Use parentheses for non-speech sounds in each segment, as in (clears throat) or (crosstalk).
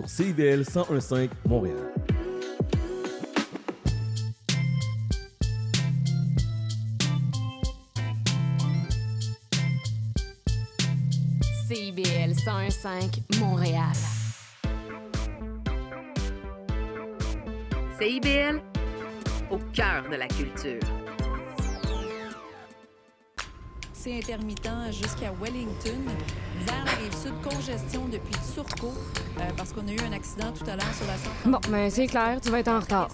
sur CIBL 1015 Montréal. CIBL 1015 Montréal. CIBL, au cœur de la culture. C'est intermittent jusqu'à Wellington. Vers la rive sud, congestion depuis Turcot, euh, parce qu'on a eu un accident tout à l'heure sur la 132. Bon, ben c'est clair, tu vas être en retard.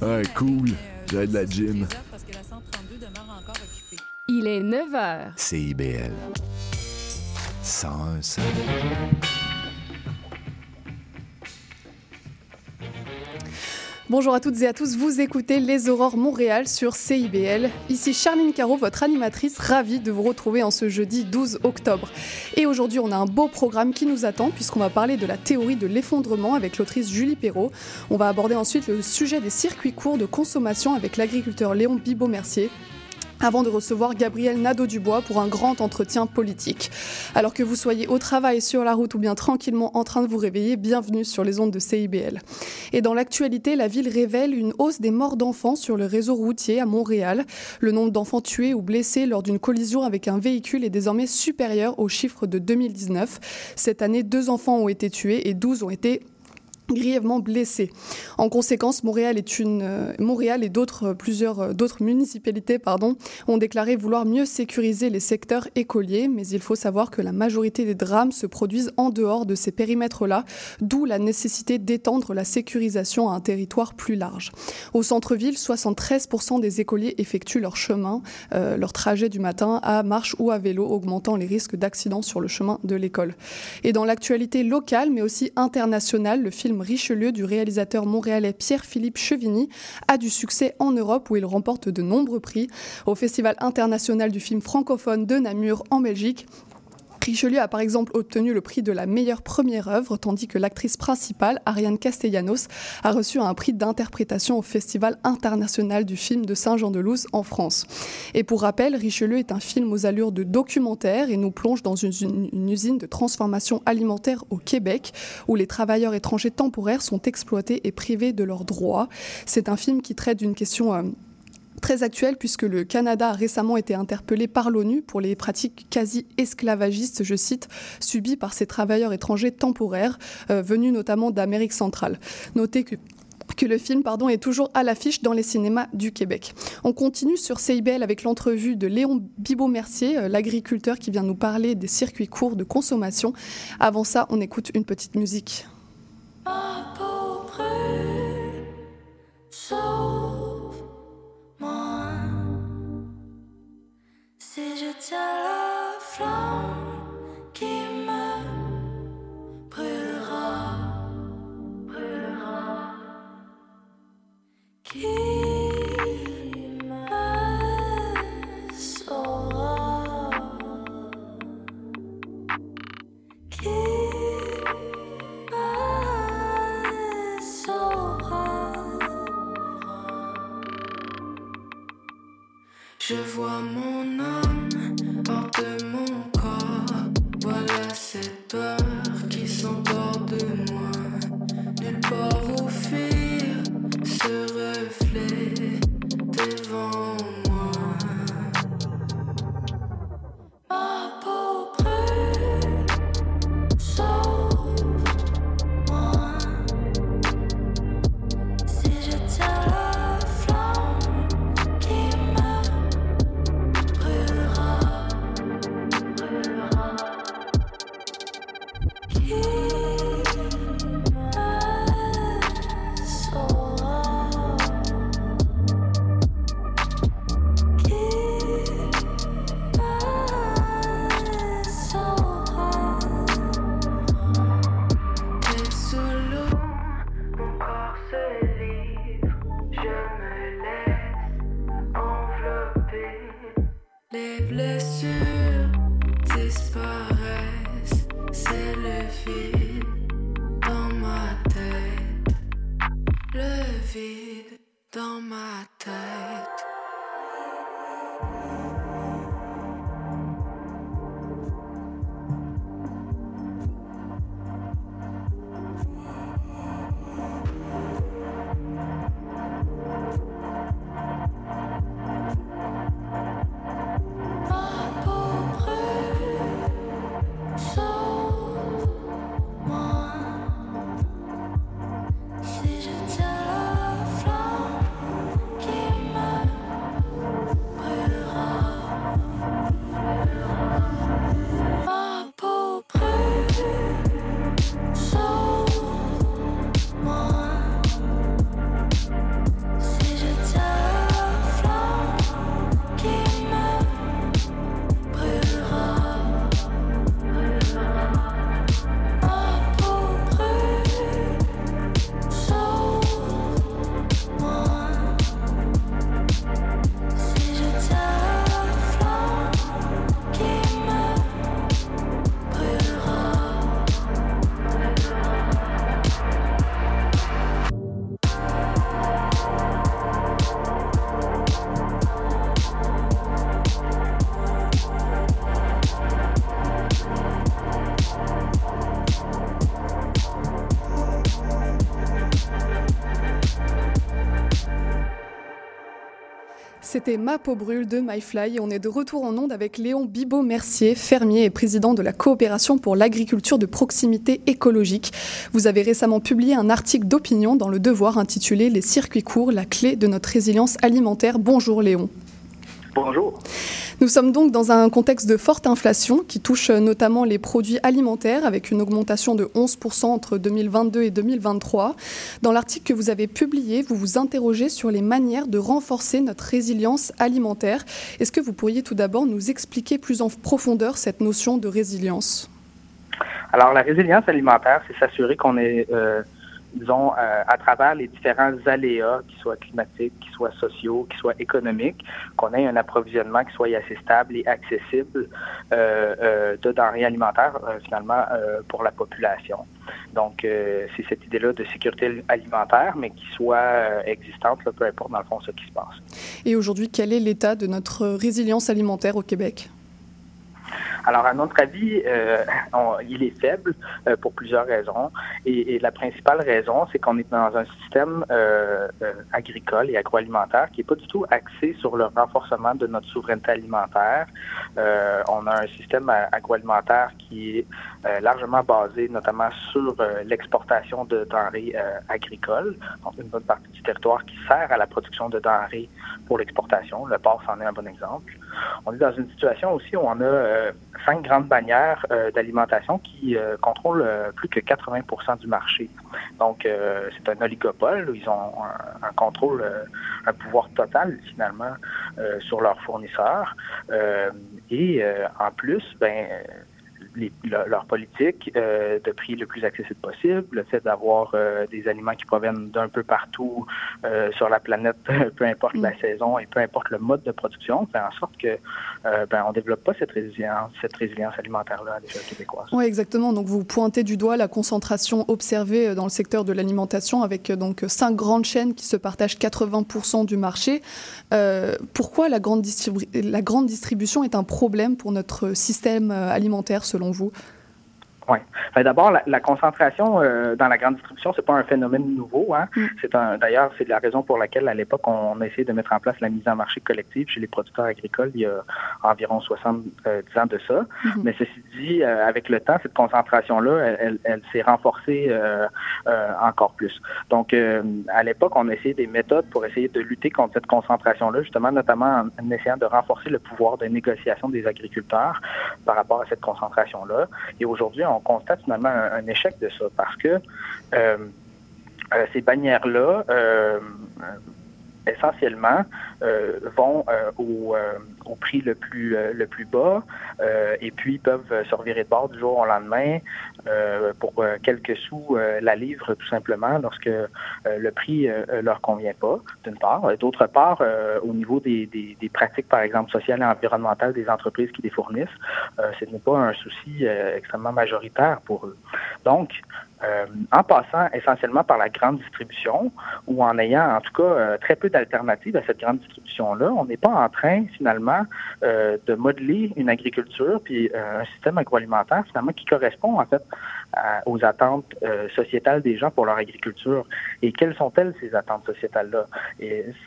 Ah, cool. J'ai de la gym. Parce que la 132 demeure encore occupée. Il est 9 h. CIBL. 101 Bonjour à toutes et à tous, vous écoutez Les Aurores Montréal sur CIBL. Ici Charline Caro, votre animatrice, ravie de vous retrouver en ce jeudi 12 octobre. Et aujourd'hui, on a un beau programme qui nous attend puisqu'on va parler de la théorie de l'effondrement avec l'autrice Julie Perrault. On va aborder ensuite le sujet des circuits courts de consommation avec l'agriculteur Léon Bibot-Mercier avant de recevoir Gabriel Nadeau-Dubois pour un grand entretien politique. Alors que vous soyez au travail, sur la route ou bien tranquillement en train de vous réveiller, bienvenue sur les ondes de CIBL. Et dans l'actualité, la ville révèle une hausse des morts d'enfants sur le réseau routier à Montréal. Le nombre d'enfants tués ou blessés lors d'une collision avec un véhicule est désormais supérieur au chiffre de 2019. Cette année, deux enfants ont été tués et 12 ont été grièvement blessés. En conséquence, Montréal euh, et d'autres euh, plusieurs euh, d'autres municipalités pardon ont déclaré vouloir mieux sécuriser les secteurs écoliers, mais il faut savoir que la majorité des drames se produisent en dehors de ces périmètres-là, d'où la nécessité d'étendre la sécurisation à un territoire plus large. Au centre-ville, 73% des écoliers effectuent leur chemin, leur trajet du matin à marche ou à vélo, augmentant les risques d'accidents sur le chemin de l'école. Et dans l'actualité locale, mais aussi internationale, le film Richelieu du réalisateur montréalais Pierre-Philippe Chevigny a du succès en Europe où il remporte de nombreux prix. Au Festival international du film francophone de Namur en Belgique, Richelieu a par exemple obtenu le prix de la meilleure première œuvre, tandis que l'actrice principale, Ariane Castellanos, a reçu un prix d'interprétation au Festival international du film de Saint-Jean-de-Luz en France. Et pour rappel, Richelieu est un film aux allures de documentaire et nous plonge dans une, usine de transformation alimentaire au Québec, où les travailleurs étrangers temporaires sont exploités et privés de leurs droits. C'est un film qui traite d'une question... euh, très actuelle puisque le Canada a récemment été interpellé par l'ONU pour les pratiques quasi esclavagistes, je cite, subies par ces travailleurs étrangers temporaires euh, venus notamment d'Amérique centrale. Notez que le film pardon, est toujours à l'affiche dans les cinémas du Québec. On continue sur CIBL avec l'entrevue de Léon Bibot-Mercier, euh, l'agriculteur qui vient nous parler des circuits courts de consommation. Avant ça, on écoute une petite musique. Si je tiens la flamme qui me brûlera, brûlera, qui me saura, qui me saura? Je vois mon C'était Ma peau brûle de MyFly on est de retour en onde avec Léon Bibot-Mercier, fermier et président de la coopération pour l'agriculture de proximité écologique. Vous avez récemment publié un article d'opinion dans Le Devoir intitulé Les circuits courts, la clé de notre résilience alimentaire. Bonjour Léon. Bonjour. Nous sommes donc dans un contexte de forte inflation qui touche notamment les produits alimentaires avec une augmentation de 11% entre 2022 et 2023. Dans l'article que vous avez publié, vous vous interrogez sur les manières de renforcer notre résilience alimentaire. Est-ce que vous pourriez tout d'abord nous expliquer plus en profondeur cette notion de résilience? Alors la résilience alimentaire, c'est s'assurer qu'on est... Euh disons, euh, à travers les différents aléas, qu'ils soient climatiques, qu'ils soient sociaux, qu'ils soient économiques, qu'on ait un approvisionnement qui soit assez stable et accessible euh, euh, de denrées alimentaires, finalement, pour la population. Donc, c'est cette idée-là de sécurité alimentaire, mais qui soit existante, peu importe dans le fond ce qui se passe. Et aujourd'hui, quel est l'état de notre résilience alimentaire au Québec? Alors, à notre avis, euh, il est faible euh, pour plusieurs raisons. Et, la principale raison, c'est qu'on est dans un système euh, agricole et agroalimentaire qui n'est pas du tout axé sur le renforcement de notre souveraineté alimentaire. on a un système agroalimentaire qui est largement basé notamment sur l'exportation de denrées agricoles, donc une bonne partie du territoire qui sert à la production de denrées pour l'exportation. Le porc, c'en est un bon exemple. On est dans une situation aussi où on a cinq grandes bannières euh, d'alimentation qui euh, contrôlent euh, plus que 80% du marché. Donc, c'est un oligopole. Ils ont un, contrôle, un pouvoir total finalement sur leurs fournisseurs. et en plus, ben leur politique euh, de prix le plus accessible possible, le fait d'avoir euh, des aliments qui proviennent d'un peu partout euh, sur la planète, (laughs) peu importe la mm. saison et peu importe le mode de production, fait en sorte que ben, on développe pas cette résilience, cette résilience alimentaire-là à l'échelle québécoise. Oui, exactement. Donc vous pointez du doigt la concentration observée dans le secteur de l'alimentation avec donc cinq grandes chaînes qui se partagent 80% du marché. pourquoi la grande, la grande distribution est un problème pour notre système alimentaire selon vous? Oui. D'abord, la, concentration euh, dans la grande distribution, c'est pas un phénomène nouveau. Hein. Mm. C'est un, d'ailleurs, c'est la raison pour laquelle, à l'époque, on a essayé de mettre en place la mise en marché collective chez les producteurs agricoles il y a environ 70 euh, ans de ça. Mm-hmm. Mais ceci dit, euh, avec le temps, cette concentration-là, elle, elle, s'est renforcée encore plus. Donc, à l'époque, on a essayé des méthodes pour essayer de lutter contre cette concentration-là, justement, notamment en, essayant de renforcer le pouvoir de négociation des agriculteurs par rapport à cette concentration-là. Et aujourd'hui, on constate finalement un, échec de ça parce que euh, euh, ces bannières-là, euh, essentiellement, vont au, au, prix le plus, le plus bas et puis peuvent se revirer de bord du jour au lendemain pour quelques sous la livre, tout simplement, lorsque le prix leur convient pas, d'une part. D'autre part, au niveau des, des, pratiques, par exemple, sociales et environnementales des entreprises qui les fournissent, ce n'est pas un souci extrêmement majoritaire pour eux. Donc, euh, en passant essentiellement par la grande distribution ou en ayant en tout cas euh, très peu d'alternatives à cette grande distribution-là, on n'est pas en train finalement euh, de modeler une agriculture puis un système agroalimentaire finalement qui correspond en fait aux attentes sociétales des gens pour leur agriculture. Et quelles sont-elles ces attentes sociétales-là?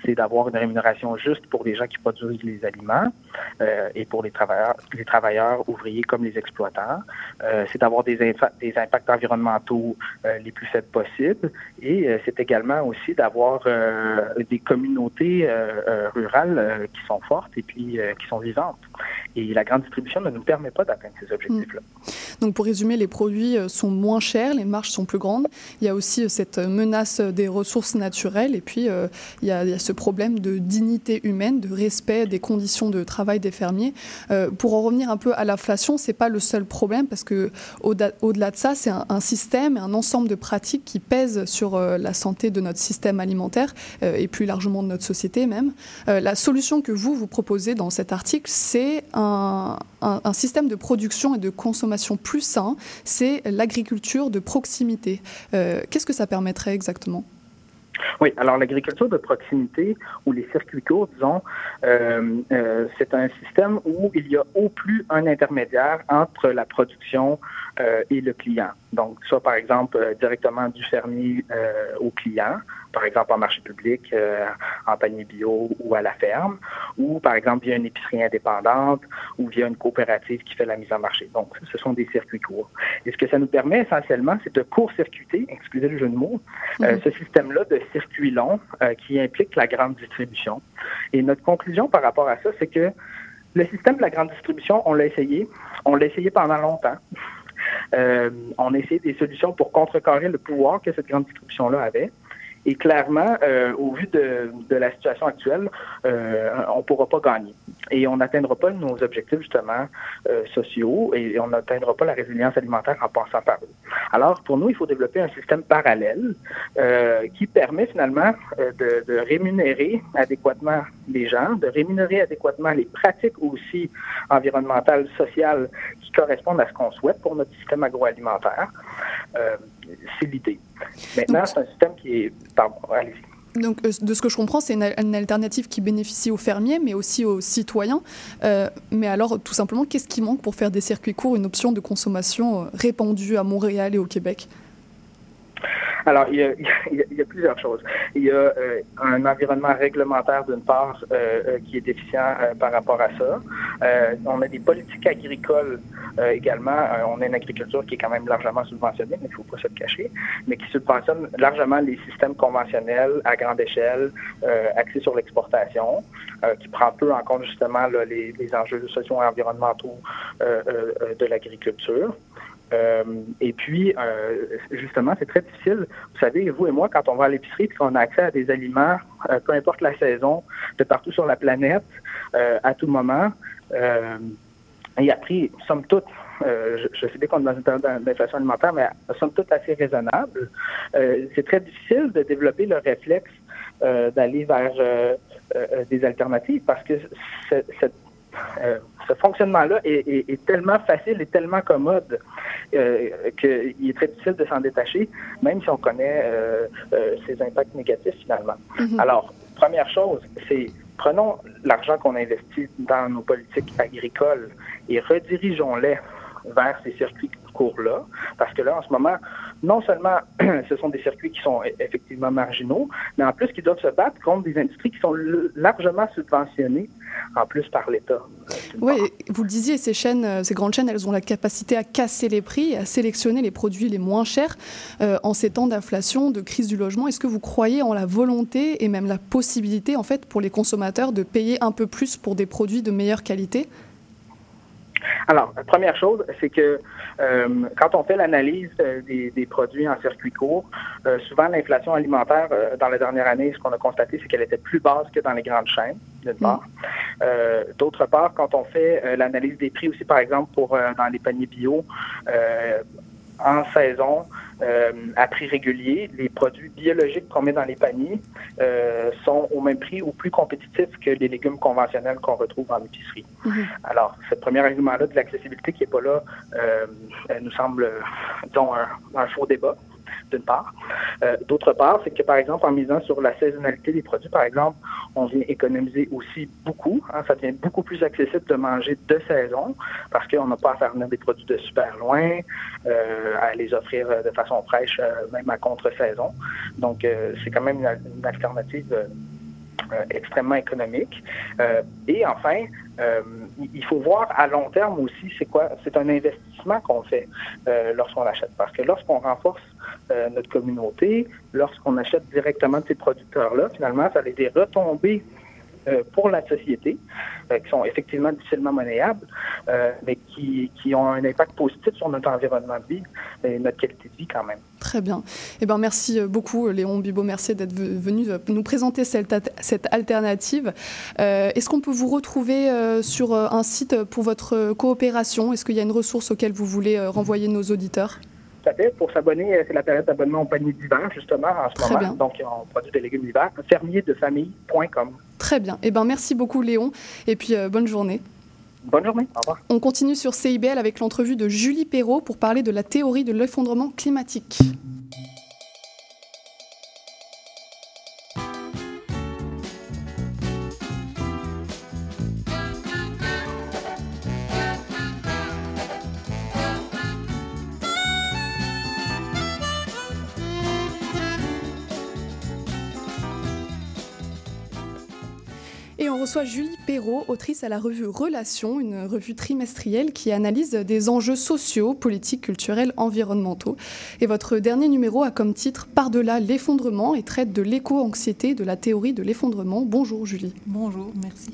C'est d'avoir une rémunération juste pour les gens qui produisent les aliments et pour les travailleurs, les travailleurs ouvriers comme les exploitants. c'est d'avoir des, des impacts environnementaux euh, les plus faibles possibles. Et euh, c'est également aussi d'avoir euh, des communautés rurales qui sont fortes et puis qui sont vivantes. Et la grande distribution ne nous permet pas d'atteindre ces objectifs-là. Hmm. Donc pour résumer, les produits sont moins chers, les marges sont plus grandes. Il y a aussi cette menace des ressources naturelles et puis il y, a, ce problème de dignité humaine, de respect des conditions de travail des fermiers. pour en revenir un peu à l'inflation, c'est pas le seul problème parce que au-delà de ça, c'est un, un système un ensemble de pratiques qui pèsent sur euh, la santé de notre système alimentaire euh, et plus largement de notre société même. Euh, la solution que vous, vous proposez dans cet article, c'est un, système de production et de consommation plus sain, c'est l'agriculture de proximité. Qu'est-ce que ça permettrait exactement? Oui, alors l'agriculture de proximité ou les circuits courts, disons, c'est un système où il y a au plus un intermédiaire entre la production et le client. Donc, ça, par exemple, euh, directement du fermier euh, au client, par exemple en marché public, euh, en panier bio ou à la ferme, ou par exemple via une épicerie indépendante ou via une coopérative qui fait la mise en marché. Donc, ce sont des circuits courts. Et ce que ça nous permet essentiellement, c'est de court-circuiter, excusez le jeu de mots, euh, ce système-là de circuits longs euh, qui implique la grande distribution. Et notre conclusion par rapport à ça, c'est que le système de la grande distribution, on l'a essayé. On l'a essayé pendant longtemps. Euh, on a essayé des solutions pour contrecarrer le pouvoir que cette grande distribution-là avait. Et clairement, euh, au vu de, la situation actuelle, euh, on ne pourra pas gagner. Et on n'atteindra pas nos objectifs, justement, euh, sociaux et on n'atteindra pas la résilience alimentaire en passant par eux. Alors, pour nous, il faut développer un système parallèle qui permet finalement de, de rémunérer adéquatement les gens, de rémunérer adéquatement les pratiques aussi environnementales, sociales correspondent à ce qu'on souhaite pour notre système agroalimentaire. Euh, c'est l'idée. Maintenant, c'est un système qui est... Pardon, allez-y. Donc, euh, de ce que je comprends, c'est une, une, alternative qui bénéficie aux fermiers, mais aussi aux citoyens. Euh, mais alors, tout simplement, qu'est-ce qui manque pour faire des circuits courts une option de consommation répandue à Montréal et au Québec? Alors, (laughs) il y, a, plusieurs choses. Il y a euh, un environnement réglementaire, d'une part, euh, euh, qui est déficient par rapport à ça. on a des politiques agricoles également. on a une agriculture qui est quand même largement subventionnée, mais il ne faut pas se le cacher, mais qui subventionne largement les systèmes conventionnels à grande échelle, axés sur l'exportation, qui prend peu en compte justement les, enjeux sociaux et environnementaux de l'agriculture. Euh, et puis, euh, justement, c'est très difficile. Vous savez, vous et moi, quand on va à l'épicerie et qu'on a accès à des aliments, euh, peu importe la saison, de partout sur la planète, à tout moment, et à prix, somme toute, je, je, sais bien qu'on est dans une période d'inflation alimentaire, mais somme toute assez raisonnable, c'est très difficile de développer le réflexe d'aller vers des alternatives parce que cette euh, ce fonctionnement-là est, est, est, tellement facile et tellement commode euh, qu'il est très difficile de s'en détacher, même si on connaît euh, ses impacts négatifs finalement. Mm-hmm. Alors, première chose, c'est prenons l'argent qu'on investit dans nos politiques agricoles et redirigeons-les vers ces circuits courts-là, parce que là, en ce moment, non seulement (clears throat) ce sont des circuits qui sont effectivement marginaux, mais en plus qui doivent se battre contre des industries qui sont largement subventionnées, en plus par l'État. Oui, vous le disiez, ces chaînes, ces grandes chaînes, elles ont la capacité à casser les prix, à sélectionner les produits les moins chers euh, en ces temps d'inflation, de crise du logement. Est-ce que vous croyez en la volonté et même la possibilité, en fait, pour les consommateurs de payer un peu plus pour des produits de meilleure qualité? Alors, première chose, c'est que euh, quand on fait l'analyse euh, des, des, produits en circuit court, euh, souvent l'inflation alimentaire dans la dernière année, ce qu'on a constaté, c'est qu'elle était plus basse que dans les grandes chaînes, d'une part. D'autre part, quand on fait l'analyse des prix aussi, par exemple, pour dans les paniers bio, en saison, euh, à prix régulier, les produits biologiques qu'on met dans les paniers euh, sont au même prix ou plus compétitifs que les légumes conventionnels qu'on retrouve en épicerie. Mm-hmm. Alors, ce premier argument-là de l'accessibilité qui n'est pas là euh, nous semble, disons, un, un faux débat d'une part. Euh, D'autre part, c'est que, par exemple, en misant sur la saisonnalité des produits, par exemple, on vient économiser aussi beaucoup. Hein, ça devient beaucoup plus accessible de manger de saison parce qu'on n'a pas à faire venir des produits de super loin, euh, à les offrir de façon fraîche, euh, même à contre-saison. Donc, euh, c'est quand même une, alternative euh, extrêmement économique. Euh, et enfin, euh, il faut voir à long terme aussi, c'est quoi? C'est un investissement qu'on fait lorsqu'on achète. Parce que lorsqu'on renforce notre communauté, lorsqu'on achète directement de ces producteurs-là, finalement, ça a des retombées pour la société, euh, qui sont effectivement difficilement monnayables, euh, mais qui, qui, ont un impact positif sur notre environnement de vie et notre qualité de vie quand même. Très bien. Eh ben, merci beaucoup, Léon Bibo-Mercier, d'être venu nous présenter cette, cette alternative. Euh, Est-ce qu'on peut vous retrouver euh, sur un site pour votre coopération? Est-ce qu'il y a une ressource auquel vous voulez renvoyer nos auditeurs? Pour s'abonner, c'est la période d'abonnement au panier d'hiver, justement, en ce Très moment. Bien. Donc, on produit des légumes d'hiver. Fermierdefamille.com. Très bien. Eh ben, merci beaucoup, Léon. Et puis, euh, bonne journée. Bonne journée. Au revoir. On continue sur CIBL avec l'entrevue de Julie Perrault pour parler de la théorie de l'effondrement climatique. Reçoit Julie Perrault, autrice à la revue Relations, une revue trimestrielle qui analyse des enjeux sociaux, politiques, culturels, environnementaux. Et votre dernier numéro a comme titre Par-delà l'effondrement et traite de l'éco-anxiété, de la théorie de l'effondrement. Bonjour Julie. Bonjour, merci.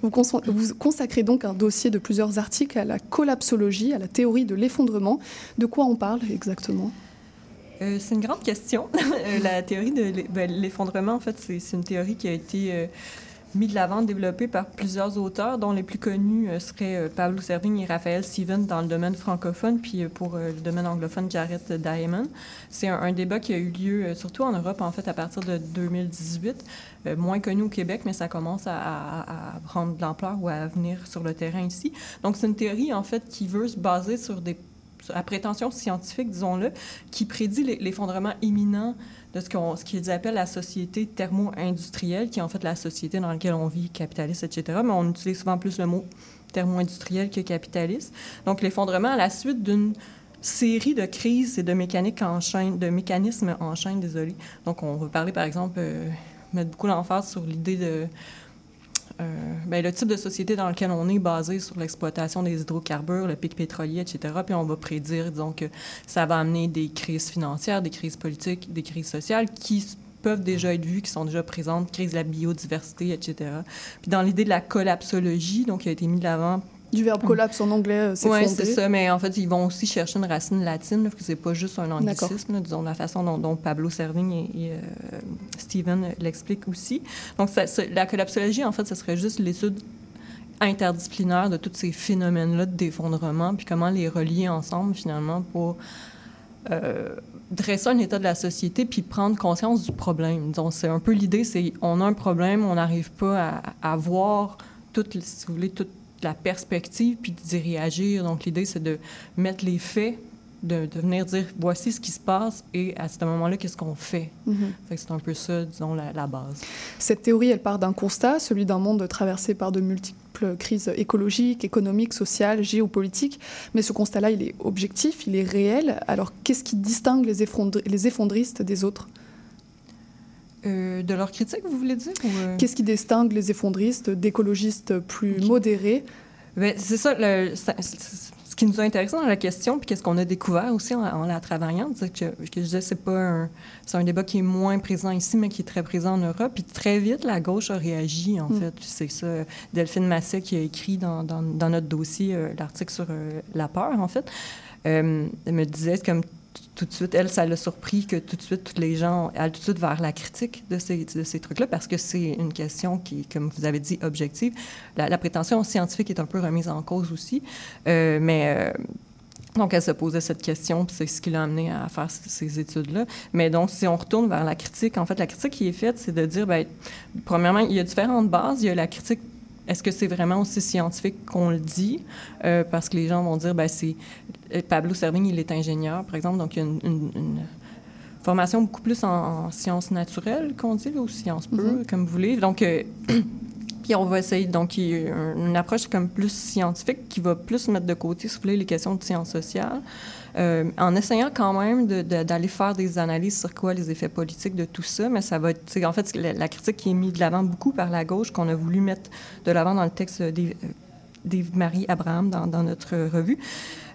Vous, vous consacrez donc un dossier de plusieurs articles à la collapsologie, à la théorie de l'effondrement. De quoi on parle exactement? Euh, c'est une grande question. (laughs) Euh, la théorie de ben, l'effondrement, en fait, c'est une théorie qui a été euh, mis de l'avant, développé par plusieurs auteurs, dont les plus connus euh, seraient euh, Pablo Servigne et Raphaël Stevens dans le domaine francophone, puis euh, pour le domaine anglophone, Jarrett Diamond. C'est un, débat qui a eu lieu surtout en Europe, en fait, à partir de 2018, moins connu au Québec, mais ça commence à, prendre de l'ampleur ou à venir sur le terrain ici. Donc, c'est une théorie, en fait, qui veut se baser sur des à prétention scientifique, disons-le, qui prédit l'effondrement imminent de ce qu'on, ce qu'ils appellent la société thermo-industrielle, qui est en fait la société dans laquelle on vit, capitaliste, etc. Mais on utilise souvent plus le mot thermo-industriel que capitaliste. Donc, l'effondrement à la suite d'une série de crises et de mécaniques en chaîne, de mécanismes en chaîne, désolé. Donc, on va parler, par exemple, euh, mettre beaucoup l'emphase sur l'idée de euh, ben, le type de société dans lequel on est basé sur l'exploitation des hydrocarbures, le pic pétrolier, etc. Puis on va prédire, disons, que ça va amener des crises financières, des crises politiques, des crises sociales qui peuvent déjà être vues, qui sont déjà présentes, crise de la biodiversité, etc. Puis dans l'idée de la collapsologie, donc qui a été mis de l'avant du verbe collapse en anglais, c'est Oui, c'est ça, mais en fait, ils vont aussi chercher une racine latine, parce que c'est pas juste un anglicisme, disons, la façon dont, Pablo Servigne et, euh, Steven l'expliquent aussi. Donc, la collapsologie, en fait, ce serait juste l'étude interdisciplinaire de tous ces phénomènes-là d'effondrement, puis comment les relier ensemble, finalement, pour euh, dresser un état de la société, puis prendre conscience du problème. Donc, c'est un peu l'idée, c'est on a un problème, on n'arrive pas à, à voir toutes, si vous voulez, toutes la perspective puis d'y réagir. Donc, l'idée, c'est de mettre les faits, de, de, venir dire voici ce qui se passe et à ce moment-là, qu'est-ce qu'on fait? Mm-hmm. C'est un peu ça, disons, la, la, base. Cette théorie, elle part d'un constat, celui d'un monde traversé par de multiples crises écologiques, économiques, sociales, géopolitiques. Mais ce constat-là, il est objectif, il est réel. Alors, qu'est-ce qui distingue les, effondr les effondristes des autres? Euh, de leur critique, vous voulez dire? Euh? Qu'est-ce qui distingue les effondristes d'écologistes plus modérés? Ben, c'est ça, le, ce qui nous a intéressé dans la question, puis qu'est-ce qu'on a découvert aussi en, la travaillant, c'est que, que, je disais, c'est pas un, c'est un débat qui est moins présent ici, mais qui est très présent en Europe. Puis très vite, la gauche a réagi, en mm. fait. C'est ça, Delphine Massé qui a écrit dans, dans, dans notre dossier euh, l'article sur la peur, en fait. elle me disait comme tout de suite, elle, ça l'a surpris que tout de suite, tous les gens allent tout de suite vers la critique de ces, de ces trucs-là parce que c'est une question qui, comme vous avez dit, objective. La, prétention scientifique est un peu remise en cause aussi, euh, mais... Euh, donc, elle se posait cette question, puis c'est ce qui l'a amené à faire ces études-là. Mais donc, si on retourne vers la critique, en fait, la critique qui est faite, c'est de dire, bien, premièrement, il y a différentes bases. Il y a la critique est-ce que c'est vraiment aussi scientifique qu'on le dit? Euh, parce que les gens vont dire, ben c'est euh, Pablo Servigne, il est ingénieur, par exemple, donc il y a une, formation beaucoup plus en, sciences naturelles qu'on dit, ou sciences mm-hmm. comme vous voulez. Donc, euh, (clears throat) puis on va essayer, donc il y a une approche comme plus scientifique qui va plus mettre de côté, si vous voulez, les questions de sciences sociales. Euh, en essayant quand même d'aller faire des analyses sur quoi les effets politiques de tout ça, mais ça va être, en fait, la, critique qui est mise de l'avant beaucoup par la gauche, qu'on a voulu mettre de l'avant dans le texte d'Yves-Marie Abraham dans, dans, notre revue.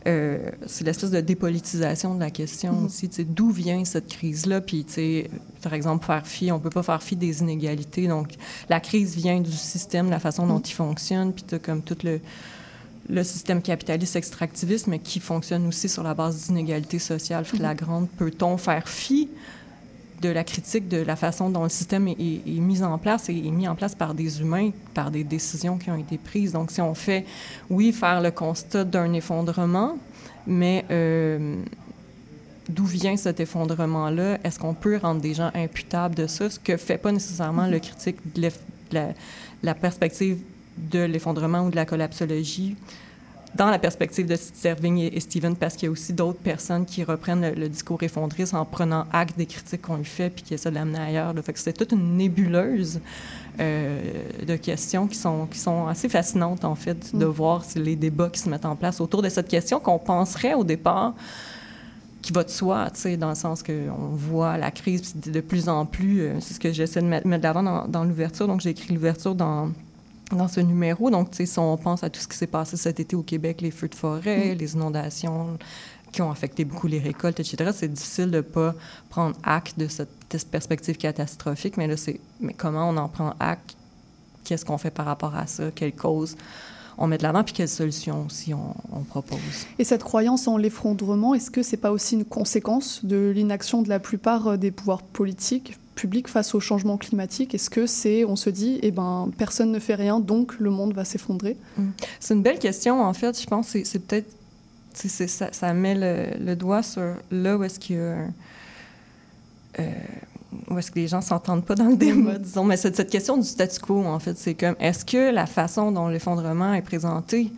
Euh, c'est l'espèce de dépolitisation de la question mm-hmm. aussi. D'où vient cette crise-là? Puis, par exemple, faire fi, on peut pas faire fi des inégalités. Donc, la crise vient du système, de la façon dont mm-hmm. il fonctionne, puis comme tout le, le système capitaliste extractiviste, mais qui fonctionne aussi sur la base d'inégalités sociales flagrantes. Peut-on faire fi de la critique de la façon dont le système est, mis en place et est mis en place par des humains, par des décisions qui ont été prises? Donc, si on fait, oui, faire le constat d'un effondrement, mais euh, d'où vient cet effondrement-là? Est-ce qu'on peut rendre des gens imputables de ça? Ce que fait pas nécessairement le critique de la, la perspective de l'effondrement ou de la collapsologie dans la perspective de Servigne et, Steven, parce qu'il y a aussi d'autres personnes qui reprennent le, discours effondriste en prenant acte des critiques qu'on lui fait puis qui essaient de l'amener ailleurs. Fait que c'est toute une nébuleuse euh, de questions qui sont, qui sont assez fascinantes, en fait, de mm. voir les débats qui se mettent en place autour de cette question qu'on penserait au départ qui va de soi, tu sais, dans le sens qu'on voit la crise de plus en plus. euh, c'est ce que j'essaie de mettre, mettre de l'avant dans, dans l'ouverture. Donc, j'ai écrit l'ouverture dans, dans ce numéro. Donc, si on pense à tout ce qui s'est passé cet été au Québec, les feux de forêt, les inondations qui ont affecté beaucoup les récoltes, etc., c'est difficile de ne pas prendre acte de cette perspective catastrophique. Mais là, c'est mais comment on en prend acte? Qu'est-ce qu'on fait par rapport à ça? Quelles causes on met de l'avant? Puis quelles solutions aussi on, on propose? Et cette croyance en l'effondrement, est-ce que c'est pas aussi une conséquence de l'inaction de la plupart euh, des pouvoirs politiques? Face au changement climatique? Est-ce que c'est, on se dit, eh ben, personne ne fait rien, donc le monde va s'effondrer? C'est une belle question, en fait. Je pense que c'est- peut-être. Ça, ça met le, le doigt sur là où est-ce qu'il y a. euh, où est-ce que les gens s'entendent pas dans le débat, disons. Mais c'est cette question du statu quo, en fait. C'est comme, est-ce que la façon dont l'effondrement est présenté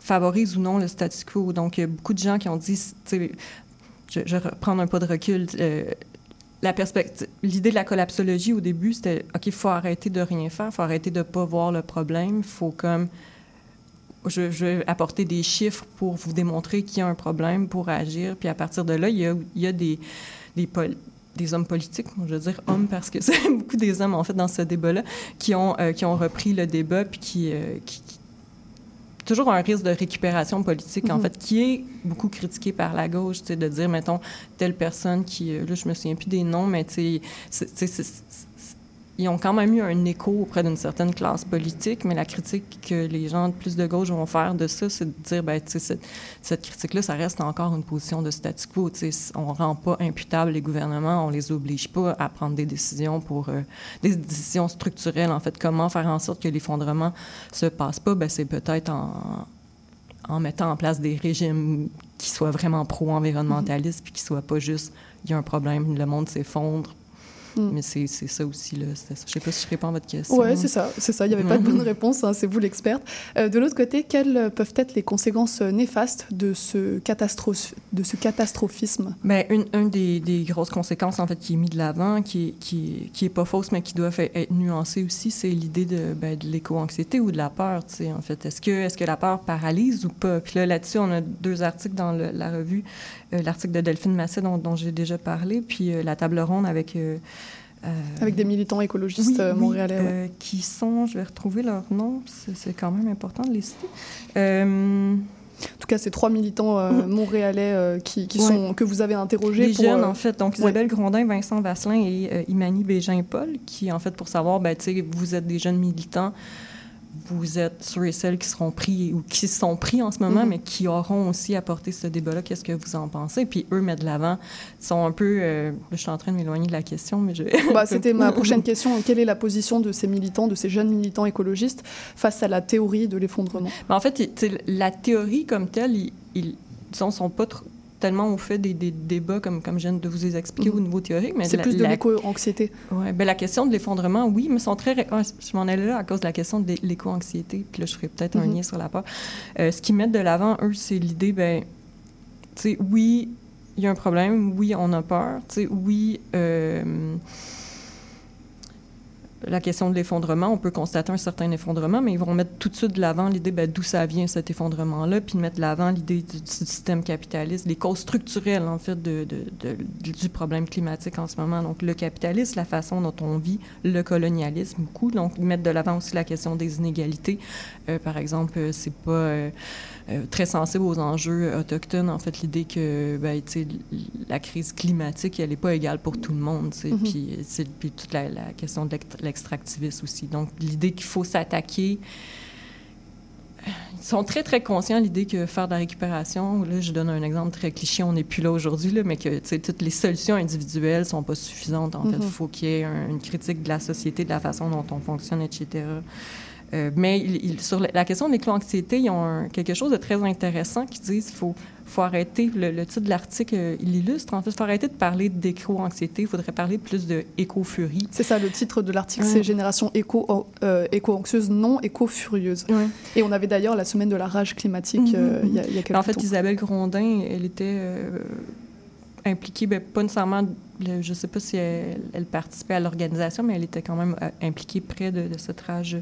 favorise ou non le statu quo? Donc, il y a beaucoup de gens qui ont dit, je, je vais reprendre un pas de recul. euh, l'idée de la collapsologie au début, c'était OK, il faut arrêter de rien faire, il faut arrêter de pas voir le problème, il faut comme je, je vais apporter des chiffres pour vous démontrer qu'il y a un problème, pour agir. Puis à partir de là, il y a, il y a des, des, hommes politiques, je veux dire hommes parce que (laughs) c'est beaucoup des hommes, en fait, dans ce débat-là, qui ont, euh, qui ont repris le débat, puis qui, euh, toujours un risque de récupération politique, en Mhm. fait, qui est beaucoup critiqué par la gauche, tu sais, de dire, mettons, telle personne qui, euh, là, je me souviens plus des noms, mais tu sais, ils ont quand même eu un écho auprès d'une certaine classe politique, mais la critique que les gens de plus de gauche vont faire de ça, c'est de dire, ben, cette, cette critique-là, ça reste encore une position de statu quo. On rend pas imputable les gouvernements, on les oblige pas à prendre des décisions pour euh, des décisions structurelles. En fait, comment faire en sorte que l'effondrement se passe pas, ben, c'est peut-être en en mettant en place des régimes qui soient vraiment pro-environnementalistes, puis qui soient pas juste il y a un problème, le monde s'effondre. Mm. Mais c'est ça aussi, là. ça. Je sais pas si je réponds à votre question. Ouais, c'est ça, c'est ça. Il n'y avait pas de bonne réponse, hein, c'est vous l'experte. Euh, de l'autre côté, quelles peuvent être les conséquences euh, néfastes de ce, catastro- de ce catastrophisme? Ben, une, une des, des grosses conséquences, en fait, qui est mise de l'avant, qui est, qui, qui est pas fausse, mais qui doit être nuancée aussi, c'est l'idée de, ben, de l'éco-anxiété ou de la peur, tu sais, en fait. Est-ce que, est que la peur paralyse ou pas? Puis là, là-dessus, on a deux articles dans le- la revue. Euh, L'article de Delphine Masset, dont, dont j'ai déjà parlé, puis euh, la table ronde avec... euh, Avec des militants écologistes oui, oui, montréalais. ouais. qui sont, je vais retrouver leur nom, c'est quand même important de les citer. En tout cas, ces trois militants euh, montréalais euh, qui, qui Ouais. sont, que vous avez interrogés. les pour, jeunes, euh, en fait. Donc, ouais. Isabelle Grondin, Vincent Vasselin et Imani Bégin-Paul, qui, en fait, pour savoir, ben, vous êtes des jeunes militants, vous êtes ceux et celles qui seront pris ou qui sont pris en ce moment, Mhm. mais qui auront aussi apporté ce débat-là. Qu'est-ce que vous en pensez? Puis eux mettent de l'avant. Ils sont un peu... euh, je suis en train de m'éloigner de la question, mais je... Bah, (laughs) C'était ma prochaine question. Quelle est la position de ces militants, de ces jeunes militants écologistes face à la théorie de l'effondrement? Mais en fait, la théorie comme telle, ils, ils disons, sont pas trop- tellement au fait des, des débats comme, comme je viens de vous les expliquer Mhm. au niveau théorique. mais C'est plus de l'éco-anxiété. Ouais, ben la question de l'effondrement, oui, mais sont très. ouais, je m'en allais là à cause de la question de l'é- l'éco-anxiété. Puis là, je ferai peut-être un Mhm. lien sur la peur. Euh, ce qu'ils mettent de l'avant, eux, c'est l'idée, ben, tu sais, oui, il y a un problème, oui, on a peur, tu sais, oui, euh, la question de l'effondrement, on peut constater un certain effondrement, mais ils vont mettre tout de suite de l'avant l'idée ben, d'où ça vient cet effondrement-là, puis mettre de l'avant l'idée du, système capitaliste, les causes structurelles, en fait, du problème climatique en ce moment. Donc, le capitalisme, la façon dont on vit, le colonialisme, beaucoup. Donc, mettre de l'avant aussi la question des inégalités. Euh, par exemple, euh, c'est pas euh, euh, très sensible aux enjeux autochtones, en fait, l'idée que, ben, la crise climatique, elle n'est pas égale pour tout le monde. Mhm. Puis, toute la, la question de l'extra- l'extractivisme aussi. Donc, l'idée qu'il faut s'attaquer ils sont très, très conscients de l'idée que faire de la récupération, là, je donne un exemple très cliché, on n'est plus là aujourd'hui, mais que toutes les solutions individuelles sont pas suffisantes. En fait, il faut qu'il y ait un- une critique de la société, de la façon dont on fonctionne, etc. Euh, mais il- il- sur la, question de l'éco-anxiété, ils ont un- quelque chose de très intéressant qui disent qu'il faut, faut arrêter, le, le titre de l'article, euh, il illustre, en fait, il faut arrêter de parler d'éco-anxiété, il faudrait parler plus de éco-furie. C'est ça, le titre de l'article, Ouais. c'est Génération éco, euh, éco-anxieuse, non éco-furieuse. Ouais. Et on avait d'ailleurs la semaine de la rage climatique Mhm, il y a, y a quelques En fait, temps. Isabelle Grondin, elle était impliquée, ben, pas nécessairement, je sais pas si elle, elle participait à l'organisation, mais elle était quand même euh, impliquée près de, de cette rage.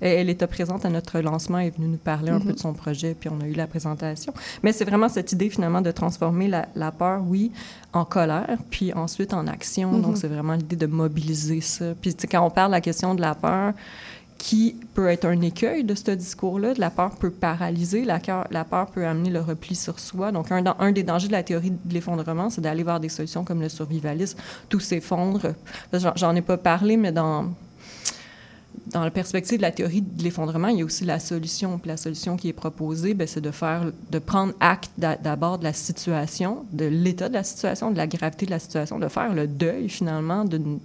Elle, elle était présente à notre lancement, elle est venue nous parler un peu de son projet, puis on a eu la présentation. Mais c'est vraiment cette idée finalement de transformer la, la peur, oui, en colère, puis ensuite en action. Donc c'est vraiment l'idée de mobiliser ça. Puis quand on parle de la question de la peur, qui peut être un écueil de ce discours-là. La peur peut paralyser, la, peur peut amener le repli sur soi. Donc, un, des dangers de la théorie de l'effondrement, c'est d'aller vers des solutions comme le survivalisme. Tout s'effondre. J'en- ai pas parlé, mais dans, dans la perspective de la théorie de l'effondrement, il y a aussi la solution. La solution qui est proposée, ben, c'est de de prendre acte d'a- d'abord de la situation, de l'état de la situation, de la gravité de la situation, de faire le deuil finalement d'une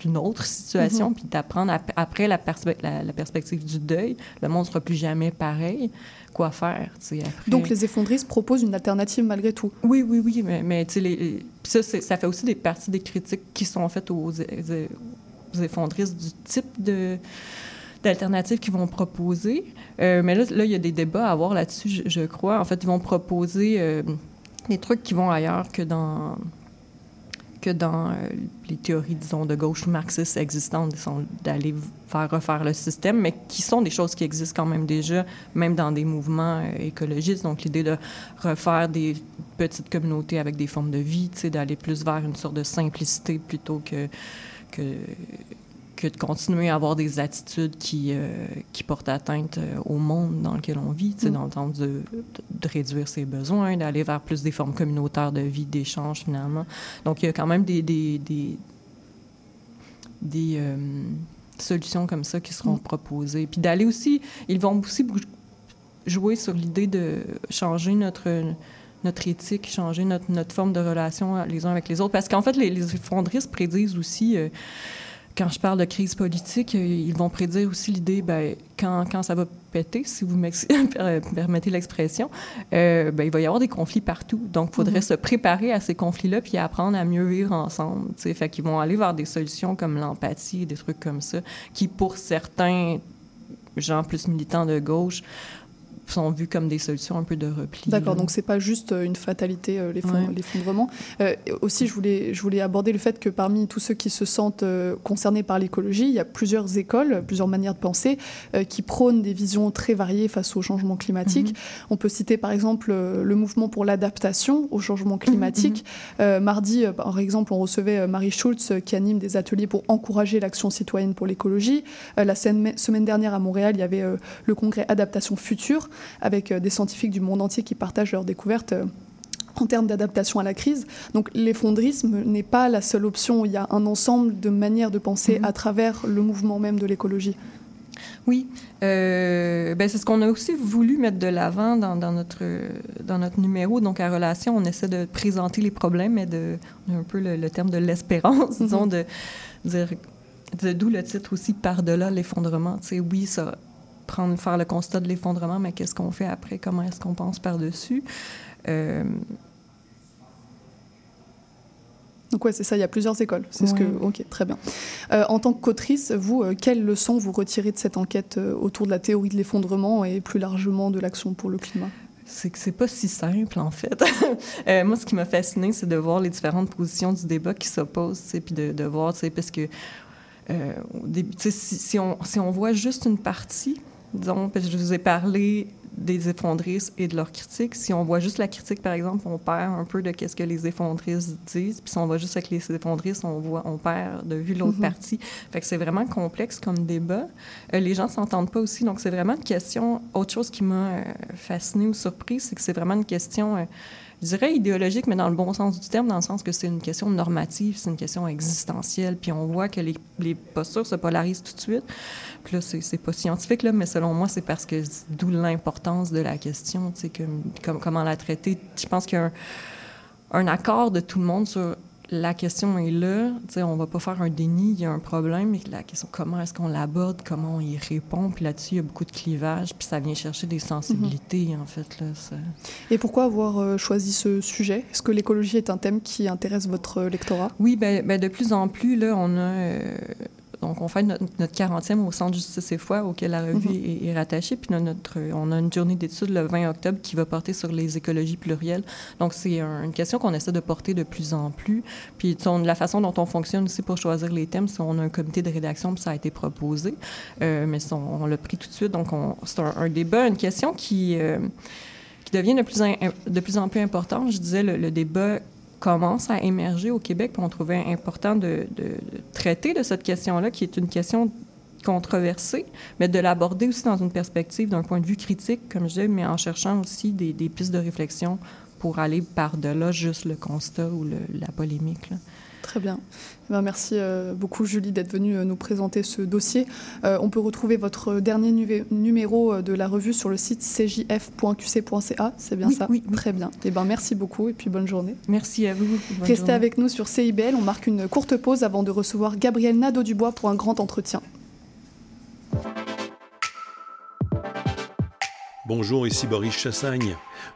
d'une autre situation, puis d'apprendre ap- après la, perspe- la, la perspective du deuil, le monde sera plus jamais pareil. Quoi faire, après? Donc les effondristes proposent une alternative malgré tout. Oui, oui, oui, mais, les- ça, ça fait aussi des parties des critiques qui sont faites aux, aux effondristes du type de d'alternatives qu'ils vont proposer. Euh, mais là, là, il y a des débats à avoir là-dessus, je, je crois. En fait, ils vont proposer euh, des trucs qui vont ailleurs que dans dans euh, les théories, disons, de gauche marxistes existantes, d'aller faire refaire le système, mais qui sont des choses qui existent quand même déjà, même dans des mouvements euh, écologistes. Donc, l'idée de refaire des petites communautés avec des formes de vie, d'aller plus vers une sorte de simplicité plutôt que, que, que de continuer à avoir des attitudes qui, euh, qui portent atteinte euh, au monde dans lequel on vit, Mm. dans le sens de, de réduire ses besoins, d'aller vers plus des formes communautaires de vie, d'échange, finalement. Donc, il y a quand même des, des, des, des, euh, solutions comme ça qui seront Mm. proposées. Puis d'aller aussi, ils vont aussi jouer sur l'idée de changer notre notre éthique, changer notre, notre forme de relation les uns avec les autres. Parce qu'en fait, les, les effondristes prédisent aussi, euh, quand je parle de crise politique, euh, ils vont prédire aussi l'idée, ben, quand, quand ça va péter, si vous m'ex- (laughs) per- permettez l'expression, euh, ben, il va y avoir des conflits partout. Donc, il faudrait Mhm. se préparer à ces conflits-là puis apprendre à mieux vivre ensemble. tu sais. Fait qu'ils vont aller vers des solutions comme l'empathie, des trucs comme ça, qui, pour certains gens plus militants de gauche, sont vus comme des solutions un peu de repli. D'accord, donc c'est pas juste euh, une fatalité, euh, Ouais. l'effondrement. Euh, aussi, je voulais, je voulais aborder le fait que parmi tous ceux qui se sentent euh, concernés par l'écologie, il y a plusieurs écoles, plusieurs manières de penser euh, qui prônent des visions très variées face au changement climatique. On peut citer par exemple le mouvement pour l'adaptation au changement climatique. Euh, mardi, euh, par exemple, on recevait Marie Schultz qui anime des ateliers pour encourager l'action citoyenne pour l'écologie. Euh, la semaine, dernière à Montréal, il y avait le congrès Adaptation Future avec euh, des scientifiques du monde entier qui partagent leurs découvertes. euh, en termes d'adaptation à la crise. Donc l'effondrisme n'est pas la seule option, il y a un ensemble de manières de penser Mhm. à travers le mouvement même de l'écologie. Oui, euh, ben c'est ce qu'on a aussi voulu mettre de l'avant dans, dans notre dans notre numéro. Donc à relation, on essaie de présenter les problèmes, mais de on a un peu le, le terme de l'espérance, disons, Mhm. de dire d'où le titre aussi par delà l'effondrement. Tu sais, oui, ça prendre faire le constat de l'effondrement, mais qu'est-ce qu'on fait après? Comment est-ce qu'on pense par dessus euh, Donc ouais, c'est ça, il y a plusieurs écoles. C'est ce que. Ok, très bien. Euh, en tant que cotrice, vous, euh, quelles leçons vous retirez de cette enquête autour de la théorie de l'effondrement et plus largement de l'action pour le climat? C'est que c'est pas si simple, en fait. (laughs) Euh, moi, ce qui m'a fasciné, c'est de voir les différentes positions du débat qui s'opposent, puis de, de voir, parce que euh, au début, tu sais, si, si on, si on voit juste une partie, que je vous ai parlé des effondristes et de leurs critiques, si on voit juste la critique, par exemple, on perd un peu de qu'est-ce que les effondristes disent, puis si on voit juste avec les effondristes, on, voit, on perd de vue l'autre Mhm. partie. Fait que c'est vraiment complexe comme débat. Euh, les gens s'entendent pas aussi, donc c'est vraiment une question. Autre chose qui m'a euh, fascinée ou surprise, c'est que c'est vraiment une question, euh, je dirais idéologique, mais dans le bon sens du terme, dans le sens que c'est une question normative, c'est une question existentielle. Puis on voit que les, postures se polarisent tout de suite. Puis là, c'est pas scientifique, là, mais selon moi, c'est parce que d'où l'importance de la question, tu sais, comme, comme- comment la traiter. Je pense qu'il y a un accord de tout le monde sur la question est là, tu sais, on va pas faire un déni, il y a un problème, mais la question comment est-ce qu'on l'aborde, comment on y répond, puis là-dessus, il y a beaucoup de clivages, puis ça vient chercher des sensibilités, en fait, là. ça- Et pourquoi avoir euh, choisi ce sujet? Est-ce que l'écologie est un thème qui intéresse votre euh, lectorat? Oui, ben, ben, de plus en plus, là, on a... euh, donc, on fait notre, notre 40e au Centre Justice et Foi, auquel la revue Mhm. est, est rattachée. Puis notre, on a une journée d'études le 20 octobre qui va porter sur les écologies plurielles. Donc, c'est un- une question qu'on essaie de porter de plus en plus. Puis, on- la façon dont on fonctionne aussi pour choisir les thèmes, c'est on a un comité de rédaction, puis ça a été proposé. Euh, mais on, on l'a pris tout de suite. Donc, on- c'est un, un débat, une question qui, euh, qui devient de plus, en, de plus en plus importante. Je disais, le, le débat commence à émerger au Québec, puis on trouvait important de, traiter de cette question-là, qui est une question controversée, mais de l'aborder aussi dans une perspective, d'un point de vue critique, comme je disais, mais en cherchant aussi des, pistes de réflexion pour aller par-delà juste le constat ou la polémique. Très bien. Eh ben, merci euh, beaucoup Julie d'être venue euh, nous présenter ce dossier. Euh, on peut retrouver votre dernier numéro de la revue sur le site cjf.qc.ca, c'est bien Oui, ça? oui, oui. Très bien. Eh ben, merci beaucoup et puis bonne journée. Merci à vous. Bonne Restez journée. avec nous sur CIBL, on marque une courte pause avant de recevoir Gabriel Nadeau-Dubois pour un grand entretien. Bonjour, ici Boris Chassagne.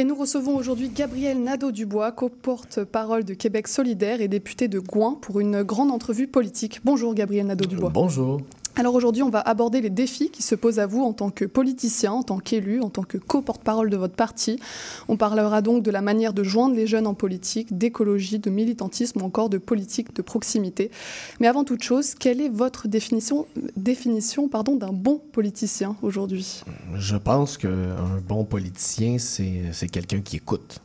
Et nous recevons aujourd'hui Gabriel Nadeau-Dubois, co-porte-parole de Québec solidaire et député de Gouin pour une grande entrevue politique. Bonjour Gabriel Nadeau-Dubois. Bonjour. Alors aujourd'hui, on va aborder les défis qui se posent à vous en tant que politicien, en tant qu'élu, en tant que co-porte-parole de votre parti. On parlera donc de la manière de joindre les jeunes en politique, d'écologie, de militantisme ou encore de politique de proximité. Mais avant toute chose, quelle est votre définition, définition pardon, d'un bon politicien aujourd'hui? Je pense qu'un bon politicien, c'est quelqu'un qui écoute.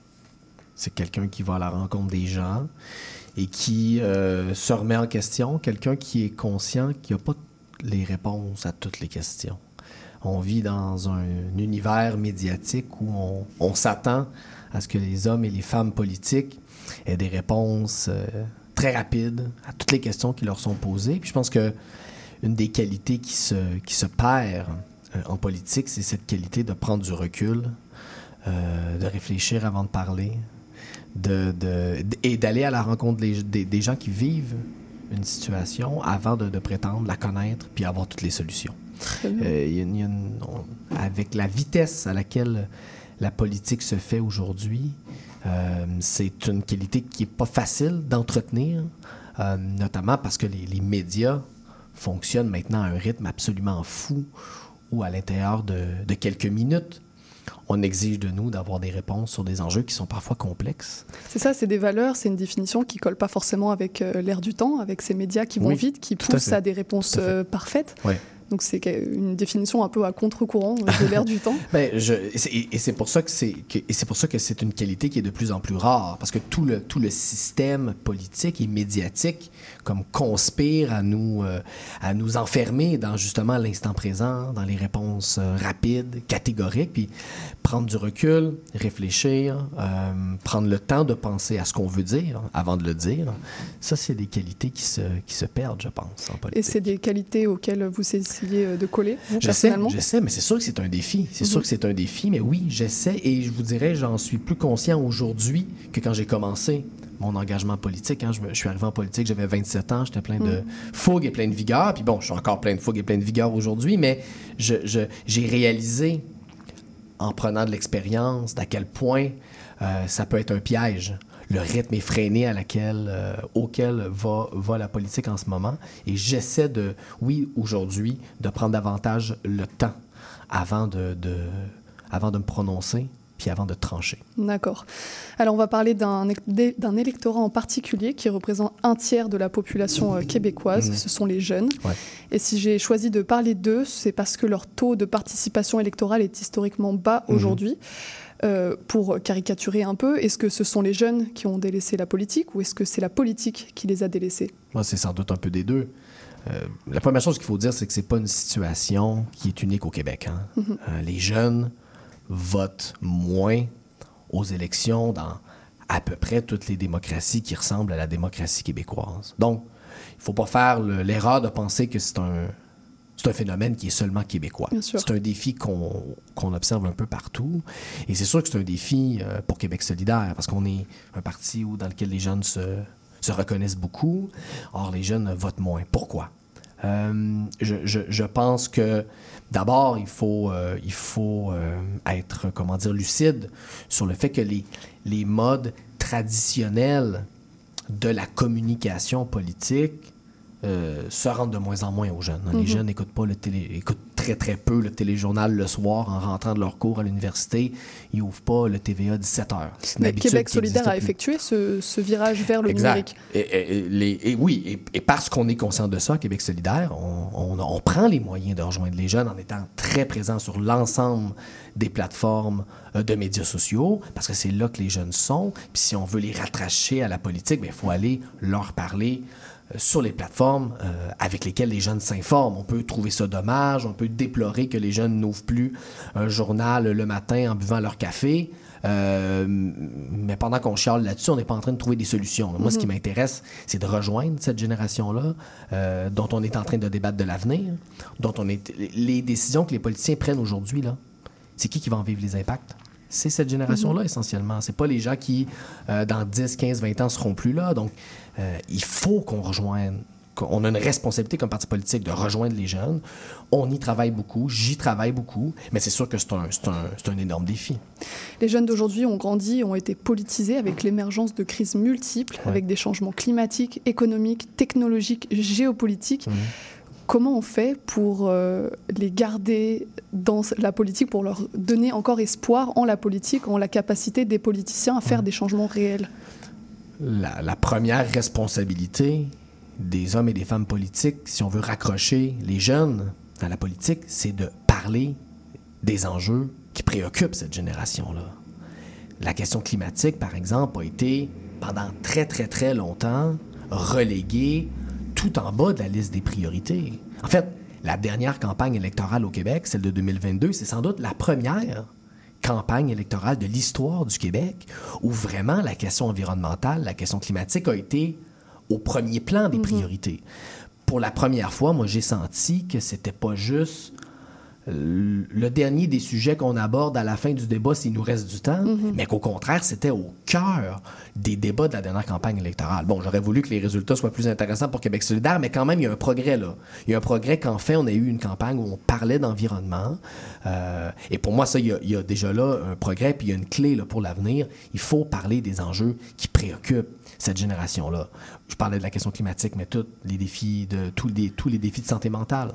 C'est quelqu'un qui va à la rencontre des gens et qui euh, se remet en question, quelqu'un qui est conscient qu'il n'y a pas les réponses à toutes les questions. On vit dans un univers médiatique où on, s'attend à ce que les hommes et les femmes politiques aient des réponses euh, très rapides à toutes les questions qui leur sont posées. Puis je pense que une des qualités qui se, qui se perd euh, en politique, c'est cette qualité de prendre du recul, euh, de réfléchir avant de parler, de, de- et d'aller à la rencontre des- des gens qui vivent une situation avant de, de prétendre la connaître puis avoir toutes les solutions. Euh, il y a une- il y a une- on- avec la vitesse à laquelle la politique se fait aujourd'hui, euh, c'est une qualité qui n'est pas facile d'entretenir, euh, notamment parce que les, les médias fonctionnent maintenant à un rythme absolument fou où à l'intérieur de, de quelques minutes, on exige de nous d'avoir des réponses sur des enjeux qui sont parfois complexes. C'est ça, c'est des valeurs, c'est une définition qui colle pas forcément avec euh, l'air du temps, avec ces médias qui vont Oui, vite, qui à poussent à, des réponses à euh, parfaites. Donc c'est une définition un peu à contre-courant de l'ère du temps. (laughs) Ben, je, et c'est pour ça que c'est et c'est pour ça que c'est une qualité qui est de plus en plus rare parce que tout le tout le système politique et médiatique comme conspire à nous euh, à nous enfermer dans justement l'instant présent, dans les réponses euh, rapides, catégoriques, puis prendre du recul, réfléchir, euh, prendre le temps de penser à ce qu'on veut dire avant de le dire. Ça, c'est des qualités qui se qui se perdent, je pense, en politique. Et c'est des qualités auxquelles vous essayez de coller, je personnellement? Sais, je sais, mais c'est sûr que c'est un défi. C'est sûr Mhm. que c'est un défi, mais oui, j'essaie et je vous dirais, j'en suis plus conscient aujourd'hui que quand j'ai commencé mon engagement politique. Hein. Je, suis arrivé en politique, j'avais 27 ans, j'étais plein de Mhm. fougue et plein de vigueur. Puis bon, je suis encore plein de fougue et plein de vigueur aujourd'hui, mais je- je- j'ai réalisé en prenant de l'expérience d'à quel point euh, ça peut être un piège. Le rythme effréné à laquelle, euh, auquel va, va la politique en ce moment. Et j'essaie de, oui, aujourd'hui, de prendre davantage le temps avant de, de- avant de me prononcer, puis avant de trancher. D'accord. Alors on va parler d'un électorat en particulier qui représente un tiers de la population euh, québécoise, Mhm. ce sont les jeunes. Ouais. Et si j'ai choisi de parler d'eux, c'est parce que leur taux de participation électorale est historiquement bas Mhm. aujourd'hui. Euh, pour caricaturer un peu, est-ce que ce sont les jeunes qui ont délaissé la politique ou est-ce que c'est la politique qui les a délaissés? Moi, c'est sans doute un peu des deux. Euh, la première chose qu'il faut dire, c'est que c'est pas une situation qui est unique au Québec. hein. Euh, les jeunes votent moins aux élections dans à peu près toutes les démocraties qui ressemblent à la démocratie québécoise. Donc, il faut pas faire le- l'erreur de penser que c'est un, c'est un phénomène qui est seulement québécois. C'est un défi qu'on observe un peu partout. Et c'est sûr que c'est un défi euh, pour Québec solidaire, parce qu'on est un parti où, dans lequel les jeunes se, se reconnaissent beaucoup. Or, les jeunes votent moins. Pourquoi? Euh, je, je- je pense que d'abord, il faut, euh, il faut euh, être, comment dire, lucide sur le fait que les, les modes traditionnels de la communication politique euh, se rendent de moins en moins aux jeunes. Les Mhm. jeunes n'écoutent pas le télé, écoutent très très peu le téléjournal le soir en rentrant de leur cours à l'université. Ils n'ouvrent pas le TVA 17 heures. C'est une Mais Québec solidaire a effectué ce, ce virage vers le Exact. numérique. Et, et- et les- et oui, et, et parce qu'on est conscient de ça, Québec solidaire, on, on- on prend les moyens de rejoindre les jeunes en étant très présent sur l'ensemble des plateformes euh, de médias sociaux, parce que c'est là que les jeunes sont. Puis si on veut les rattracher à la politique, ben, il faut aller leur parler sur les plateformes euh, avec lesquelles les jeunes s'informent. On peut trouver ça dommage, on peut déplorer que les jeunes n'ouvrent plus un journal le matin en buvant leur café. Euh, mais pendant qu'on chiale là-dessus, on n'est pas en train de trouver des solutions. Moi, ce qui Mhm. m'intéresse, c'est de rejoindre cette génération-là, euh, dont on est en train de débattre de l'avenir, dont on est. Les décisions que les politiciens prennent aujourd'hui, là, c'est qui qui va en vivre les impacts? C'est cette génération-là, Mhm. essentiellement. C'est pas les gens qui, euh, dans 10, 15, 20 ans, seront plus là. Donc, euh, il faut qu'on rejoigne. qu'on- On a une responsabilité comme parti politique de rejoindre les jeunes. On y travaille beaucoup, j'y travaille beaucoup, mais c'est sûr que c'est un, c'est un- c'est un énorme défi. Les jeunes d'aujourd'hui ont grandi, ont été politisés avec l'émergence de crises multiples, Ouais. avec des changements climatiques, économiques, technologiques, géopolitiques. Comment on fait pour euh, les garder dans la politique, pour leur donner encore espoir en la politique, en la capacité des politiciens à faire des changements réels? La, première responsabilité des hommes et des femmes politiques, si on veut raccrocher les jeunes à la politique, c'est de parler des enjeux qui préoccupent cette génération-là. La question climatique, par exemple, a été pendant très très très longtemps reléguée tout en bas de la liste des priorités. En fait, la dernière campagne électorale au Québec, celle de 2022, c'est sans doute la première campagne électorale de l'histoire du Québec où vraiment la question environnementale, la question climatique a été au premier plan des priorités. Pour la première fois, moi, j'ai senti que c'était pas juste le dernier des sujets qu'on aborde à la fin du débat s'il nous reste du temps, mais qu'au contraire, c'était au cœur des débats de la dernière campagne électorale. Bon, j'aurais voulu que les résultats soient plus intéressants pour Québec solidaire, mais quand même, il y a un progrès là. Il y a un progrès qu'en fait, on a eu une campagne où on parlait d'environnement. Euh, et pour moi, ça, il y, a, il y a déjà là un progrès, puis il y a une clé là, pour l'avenir. Il faut parler des enjeux qui préoccupent cette génération-là. Je parlais de la question climatique, mais tous les défis de tous les, tous les défis de santé mentale.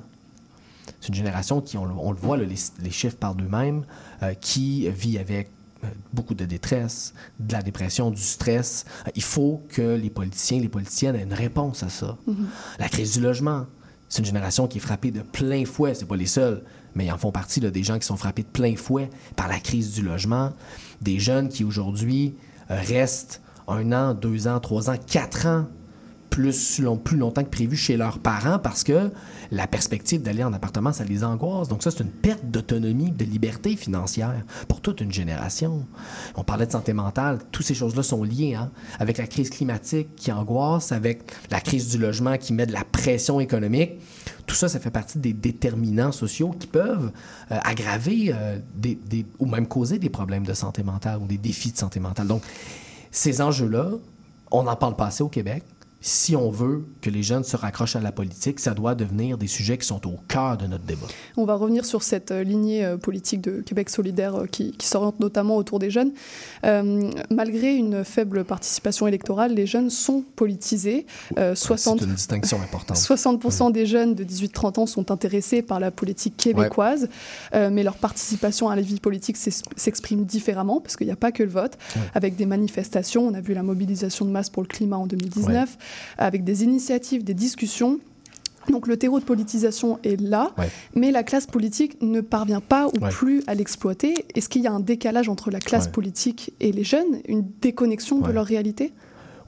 C'est une génération qui, on, le- on le voit, là, les, les chiffres parlent d'eux-mêmes, euh, qui vit avec euh, beaucoup de détresse, de la dépression, du stress. Euh, il faut que les politiciens, les politiciennes aient une réponse à ça. Mhm. La crise du logement. C'est une génération qui est frappée de plein fouet, c'est pas les seuls, mais ils en font partie là, des gens qui sont frappés de plein fouet par la crise du logement, des jeunes qui aujourd'hui restent un an, deux ans, trois ans, quatre ans plus, long- plus longtemps que prévu chez leurs parents parce que la perspective d'aller en appartement, ça les angoisse. Donc ça, c'est une perte d'autonomie, de liberté financière pour toute une génération. On parlait de santé mentale, toutes ces choses-là sont liées, hein, avec la crise climatique qui angoisse, avec la crise du logement qui met de la pression économique. Tout ça, ça fait partie des déterminants sociaux qui peuvent euh, aggraver euh, des, des- ou même causer des problèmes de santé mentale ou des défis de santé mentale. Donc, ces enjeux-là, on n'en parle pas assez au Québec. Si on veut que les jeunes se raccrochent à la politique, ça doit devenir des sujets qui sont au cœur de notre débat. On va revenir sur cette euh, lignée euh, politique de Québec solidaire euh, qui, qui s'oriente notamment autour des jeunes. Malgré une faible participation électorale, les jeunes sont politisés. Euh, 60, C'est une distinction importante. (laughs) 60% des jeunes de 18-30 ans sont intéressés par la politique québécoise, mais leur participation à la vie politique s'exprime différemment, parce qu'il n'y a pas que le vote, Ouais. avec des manifestations. On a vu la mobilisation de masse pour le climat en 2019, avec des initiatives, des discussions. Donc le terreau de politisation est là, Ouais. mais la classe politique ne parvient pas ou Ouais. plus à l'exploiter. Est-ce qu'il y a un décalage entre la classe Ouais. politique et les jeunes, une déconnexion de leur réalité?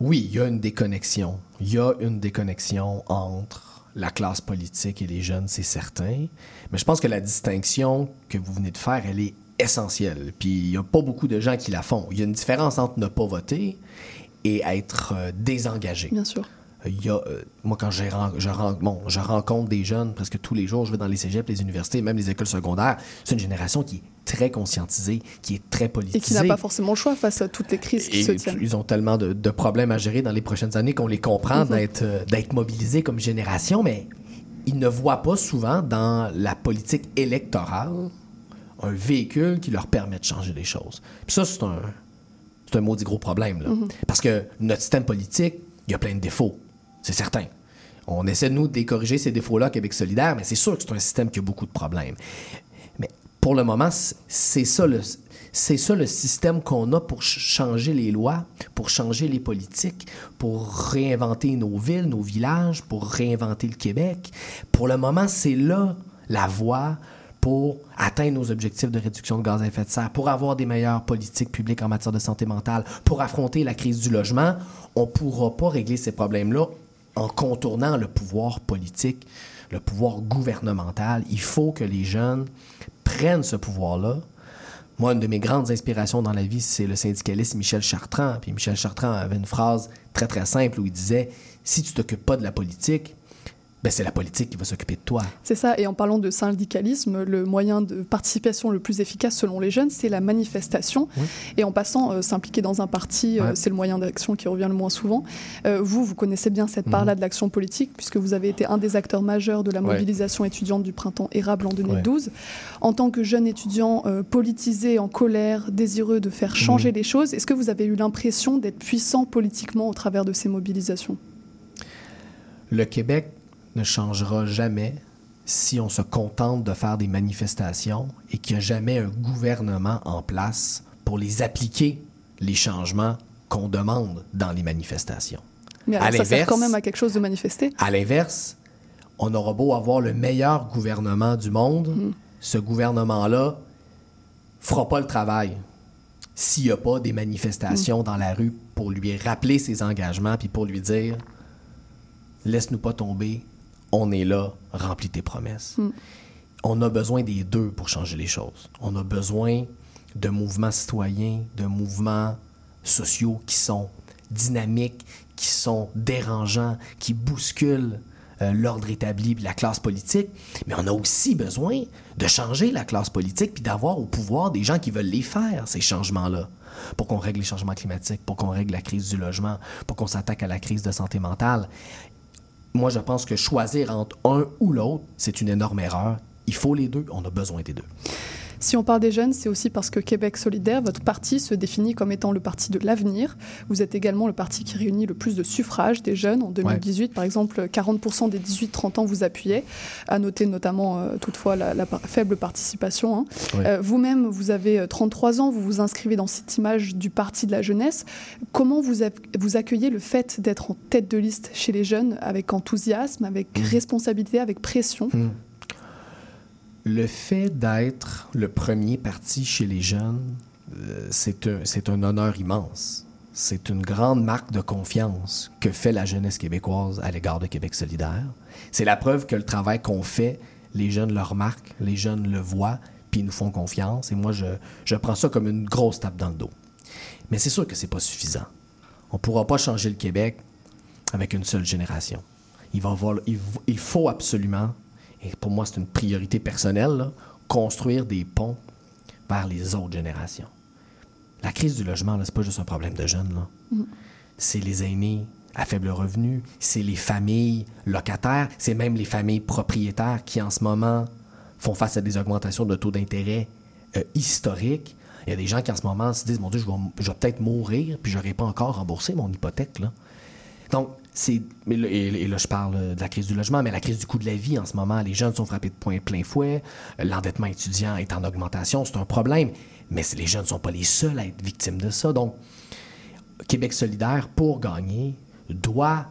Oui, il y a une déconnexion. Il y a une déconnexion entre la classe politique et les jeunes, c'est certain. Mais je pense que la distinction que vous venez de faire, elle est essentielle. Puis il n'y a pas beaucoup de gens qui la font. Il y a une différence entre ne pas voter et être euh, désengagé. Bien sûr. Il y a, euh, moi, quand je, bon, je rencontre des jeunes presque tous les jours, je vais dans les cégeps, les universités, même les écoles secondaires, c'est une génération qui est très conscientisée, qui est très politisée. Et qui n'a pas forcément le choix face à toutes les crises qui Et se tiennent. ils ont tellement de, de problèmes à gérer dans les prochaines années qu'on les comprend Mhm. d'être euh, d'être mobilisés comme génération, mais ils ne voient pas souvent dans la politique électorale un véhicule qui leur permet de changer les choses. Puis ça, c'est un, c'est un maudit gros problème. là. Mhm. Parce que notre système politique, il y a plein de défauts. C'est certain. On essaie, nous, de les corriger ces défauts-là, Québec solidaire, mais c'est sûr que c'est un système qui a beaucoup de problèmes. Mais pour le moment, c'est ça le, c'est ça le système qu'on a pour ch- changer les lois, pour changer les politiques, pour réinventer nos villes, nos villages, pour réinventer le Québec. Pour le moment, c'est là la voie pour atteindre nos objectifs de réduction de gaz à effet de serre, pour avoir des meilleures politiques publiques en matière de santé mentale, pour affronter la crise du logement. On ne pourra pas régler ces problèmes-là en contournant le pouvoir politique, le pouvoir gouvernemental. Il faut que les jeunes prennent ce pouvoir-là. Moi, une de mes grandes inspirations dans la vie, c'est le syndicaliste Michel Chartrand. Puis Michel Chartrand avait une phrase très très simple où il disait Si tu t'occupes pas de la politique, ben c'est la politique qui va s'occuper de toi. C'est ça, et en parlant de syndicalisme, le moyen de participation le plus efficace selon les jeunes, c'est la manifestation. Et en passant, euh, s'impliquer dans un parti, euh, c'est le moyen d'action qui revient le moins souvent. Euh, vous, vous connaissez bien cette Mhm. part-là de l'action politique, puisque vous avez été un des acteurs majeurs de la Ouais. mobilisation étudiante du printemps érable en 2012. En tant que jeune étudiant politisé, en colère, désireux de faire changer Mhm. les choses, est-ce que vous avez eu l'impression d'être puissant politiquement au travers de ces mobilisations? Le Québec ne changera jamais si on se contente de faire des manifestations et qu'il n'y a jamais un gouvernement en place pour les appliquer, les changements qu'on demande dans les manifestations. Mais À ça sert l'inverse- quand même à quelque chose de manifester. À l'inverse, on aura beau avoir le meilleur gouvernement du monde, ce gouvernement-là fera pas le travail s'il n'y a pas des manifestations dans la rue pour lui rappeler ses engagements puis pour lui dire laisse-nous pas tomber, on est là, remplis tes promesses. Mm. On a besoin des deux pour changer les choses. On a besoin de mouvements citoyens, de mouvements sociaux qui sont dynamiques, qui sont dérangeants, qui bousculent euh, l'ordre établi puis la classe politique. Mais on a aussi besoin de changer la classe politique puis d'avoir au pouvoir des gens qui veulent les faire, ces changements-là, pour qu'on règle les changements climatiques, pour qu'on règle la crise du logement, pour qu'on s'attaque à la crise de santé mentale. Moi, je pense que choisir entre un ou l'autre, c'est une énorme erreur il faut les deux, on a besoin des deux. Si on parle des jeunes, c'est aussi parce que Québec solidaire, votre parti se définit comme étant le parti de l'avenir. Vous êtes également le parti qui réunit le plus de suffrages des jeunes. En 2018, par exemple, 40% des 18-30 ans vous appuyaient. À noter notamment, euh, toutefois, la, faible participation. hein. Ouais. Euh, Vous-même, vous avez euh, 33 ans, vous vous inscrivez dans cette image du parti de la jeunesse. Comment vous, vous accueillez le fait d'être en tête de liste chez les jeunes avec enthousiasme, avec responsabilité, avec pression? Hmm. Le fait d'être le premier parti chez les jeunes, euh, c'est un, honneur immense. C'est une grande marque de confiance que fait la jeunesse québécoise à l'égard de Québec solidaire. C'est la preuve que le travail qu'on fait, les jeunes le remarquent, les jeunes le voient, puis ils nous font confiance. Et moi, je, prends ça comme une grosse tape dans le dos. Mais c'est sûr que c'est pas suffisant. On ne pourra pas changer le Québec avec une seule génération. Il faut absolument, et pour moi c'est une priorité personnelle, là, construire des ponts vers les autres générations. La crise du logement, là, c'est pas juste un problème de jeunes. là. Mm. C'est les aînés à faible revenu, c'est les familles locataires, c'est même les familles propriétaires qui en ce moment font face à des augmentations de taux d'intérêt euh, historiques. Il y a des gens qui en ce moment se disent Mon Dieu, je vais, je vais peut-être mourir, puis je n'aurai pas encore remboursé mon hypothèque. Là. Donc, c'est. mais là- Et, et là, je parle euh, de la crise du logement, mais la crise du coût de la vie en ce moment. Les jeunes sont frappés de point plein fouet. euh, L'endettement étudiant est en augmentation. C'est un problème. Mais les jeunes ne sont pas les seuls à être victimes de ça. Donc, Québec solidaire, pour gagner, doit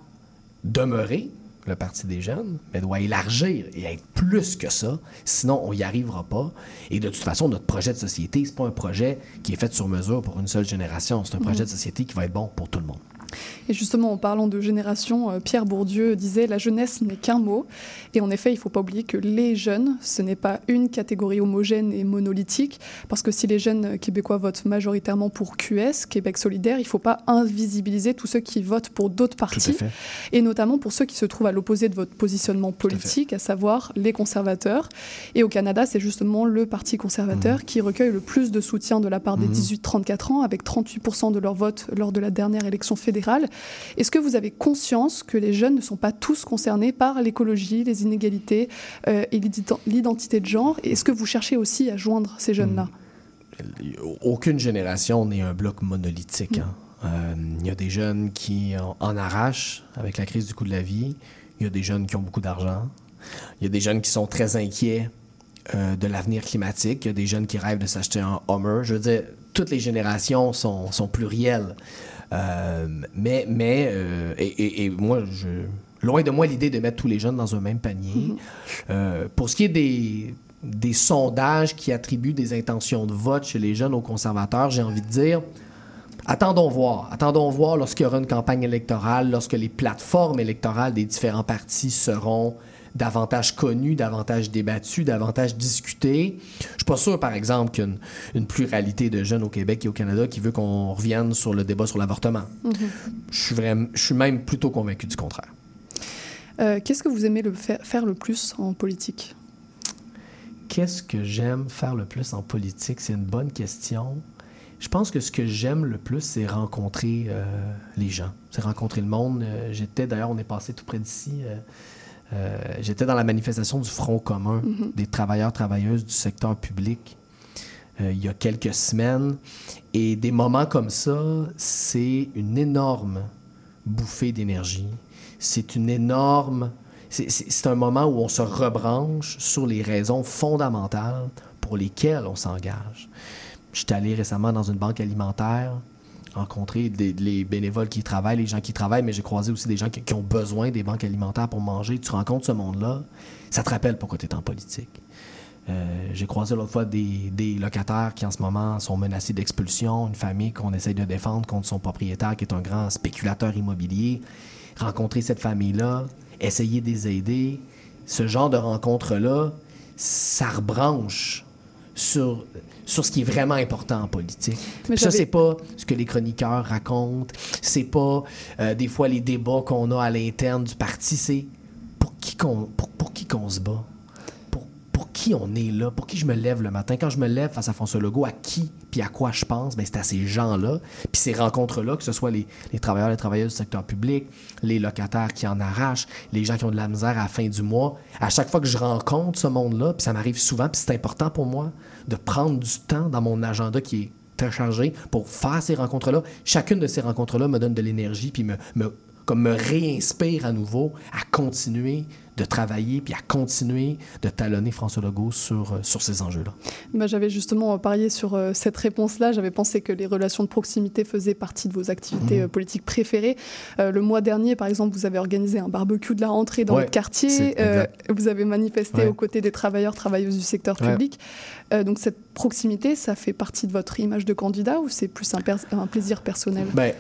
demeurer le Parti des jeunes, mais doit élargir et être plus que ça. Sinon, on n'y arrivera pas. Et de toute façon, notre projet de société, c'est pas un projet qui est fait sur mesure pour une seule génération. C'est un projet Mhm. de société qui va être bon pour tout le monde. Et justement, en parlant de génération, euh, Pierre Bourdieu disait La jeunesse n'est qu'un mot. Et en effet, il ne faut pas oublier que les jeunes, ce n'est pas une catégorie homogène et monolithique. Parce que si les jeunes québécois votent majoritairement pour QS, Québec solidaire, il ne faut pas invisibiliser tous ceux qui votent pour d'autres partis. Et notamment pour ceux qui se trouvent à l'opposé de votre positionnement politique, à, savoir les conservateurs. Et au Canada, c'est justement le Parti conservateur Mhm. qui recueille le plus de soutien de la part des 18-34 ans, avec 38% de leur vote lors de la dernière élection fédérale. Est-ce que vous avez conscience que les jeunes ne sont pas tous concernés par l'écologie, les inégalités euh, et l'ident- l'identité de genre? Est-ce que vous cherchez aussi à joindre ces jeunes-là? Aucune génération n'est un bloc monolithique. hein. Euh, Il y a des jeunes qui en, en arrachent avec la crise du coût de la vie. Il y a des jeunes qui ont beaucoup d'argent. Il y a des jeunes qui sont très inquiets euh, de l'avenir climatique. Il y a des jeunes qui rêvent de s'acheter un Hummer. Je veux dire, toutes les générations sont plurielles. Euh, mais, mais euh, et, et- et moi, je, loin de moi l'idée de mettre tous les jeunes dans un même panier. Euh, pour ce qui est des, des sondages qui attribuent des intentions de vote chez les jeunes aux conservateurs, j'ai envie de dire, attendons voir. Attendons voir lorsqu'il y aura une campagne électorale, lorsque les plateformes électorales des différents partis seront davantage connues, davantage débattues, davantage discutées. Je suis pas sûr, par exemple, qu'une une pluralité de jeunes au Québec et au Canada qui veut qu'on revienne sur le débat sur l'avortement. Je suis vraiment, je suis même plutôt convaincu du contraire. Euh, Qu'est-ce que vous aimez le fa- faire le plus en politique? Qu'est-ce que j'aime faire le plus en politique? C'est une bonne question. Je pense que ce que j'aime le plus, c'est rencontrer euh, les gens. C'est rencontrer le monde. Euh, J'étais, d'ailleurs, on est passé tout près d'ici. euh, euh, J'étais dans la manifestation du Front commun Mhm. des travailleurs, travailleuses du secteur public euh, il y a quelques semaines. Et des moments comme ça, c'est une énorme bouffée d'énergie. C'est une énorme... c'est- C'est c'est un moment où on se rebranche sur les raisons fondamentales pour lesquelles on s'engage. J'étais allé récemment dans une banque alimentaire, rencontrer des- les bénévoles qui travaillent, les gens qui travaillent, mais j'ai croisé aussi des gens qui, qui ont besoin des banques alimentaires pour manger. Tu rencontres ce monde-là, ça te rappelle pourquoi tu es en politique. Euh, j'ai croisé l'autre fois des, des locataires qui en ce moment sont menacés d'expulsion, une famille qu'on essaye de défendre contre son propriétaire qui est un grand spéculateur immobilier. Rencontrer cette famille-là, essayer de les aider, ce genre de rencontre-là, ça rebranche sur, sur ce qui est vraiment important en politique. Mais ça, c'est pas ce que les chroniqueurs racontent, c'est pas euh, des fois les débats qu'on a à l'interne du parti, c'est pour qui qu'on pour, pour qui qu'on se bat, qui on est là, pour qui je me lève le matin? Quand je me lève face à François Legault, à qui puis à quoi je pense, ben, c'est à ces gens-là, puis ces rencontres-là, que ce soit les, les travailleurs les travailleuses du secteur public, les locataires qui en arrachent, les gens qui ont de la misère à la fin du mois. À chaque fois que je rencontre ce monde-là, puis ça m'arrive souvent, puis c'est important pour moi de prendre du temps dans mon agenda qui est très chargé pour faire ces rencontres-là. Chacune de ces rencontres-là me donne de l'énergie, puis me, me, comme me réinspire à nouveau à continuer de travailler puis à continuer de talonner François Legault sur, euh, sur ces enjeux-là. Bah, J'avais justement parié sur euh, cette réponse-là. J'avais pensé que les relations de proximité faisaient partie de vos activités Mhm. euh, politiques préférées. Euh, le mois dernier, par exemple, vous avez organisé un barbecue de la rentrée dans Ouais, votre quartier. Euh, vous avez manifesté Ouais. aux côtés des travailleurs, travailleuses du secteur Ouais. public. Euh, donc cette proximité, ça fait partie de votre image de candidat ou c'est plus un, un plaisir personnel? Ben,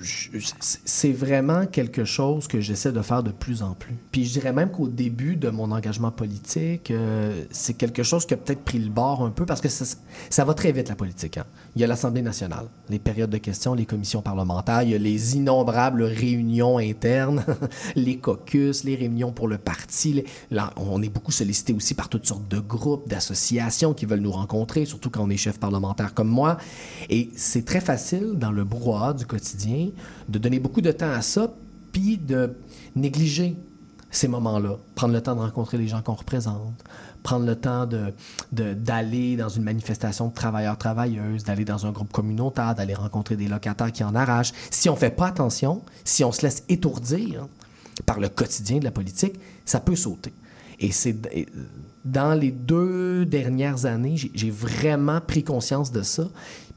c'est vraiment quelque chose que j'essaie de faire de plus en plus. Puis je dirais même qu'au début de mon engagement politique, euh, c'est quelque chose qui a peut-être pris le bord un peu parce que ça, va très vite la politique. hein. Il y a l'Assemblée nationale, les périodes de questions, les commissions parlementaires, il y a les innombrables réunions internes, (laughs) les caucus, les réunions pour le parti. on est beaucoup sollicité aussi par toutes sortes de groupes, d'associations qui veulent nous rencontrer, surtout quand on est chef parlementaire comme moi. Et c'est très facile dans le brouhaha du quotidien de donner beaucoup de temps à ça, puis de négliger ces moments-là. Prendre le temps de rencontrer les gens qu'on représente, prendre le temps de, de- d'aller dans une manifestation de travailleurs-travailleuses, d'aller dans un groupe communautaire, d'aller rencontrer des locataires qui en arrachent. Si on ne fait pas attention, si on se laisse étourdir par le quotidien de la politique, ça peut sauter. Et c'est dans les deux dernières années, j'ai vraiment pris conscience de ça.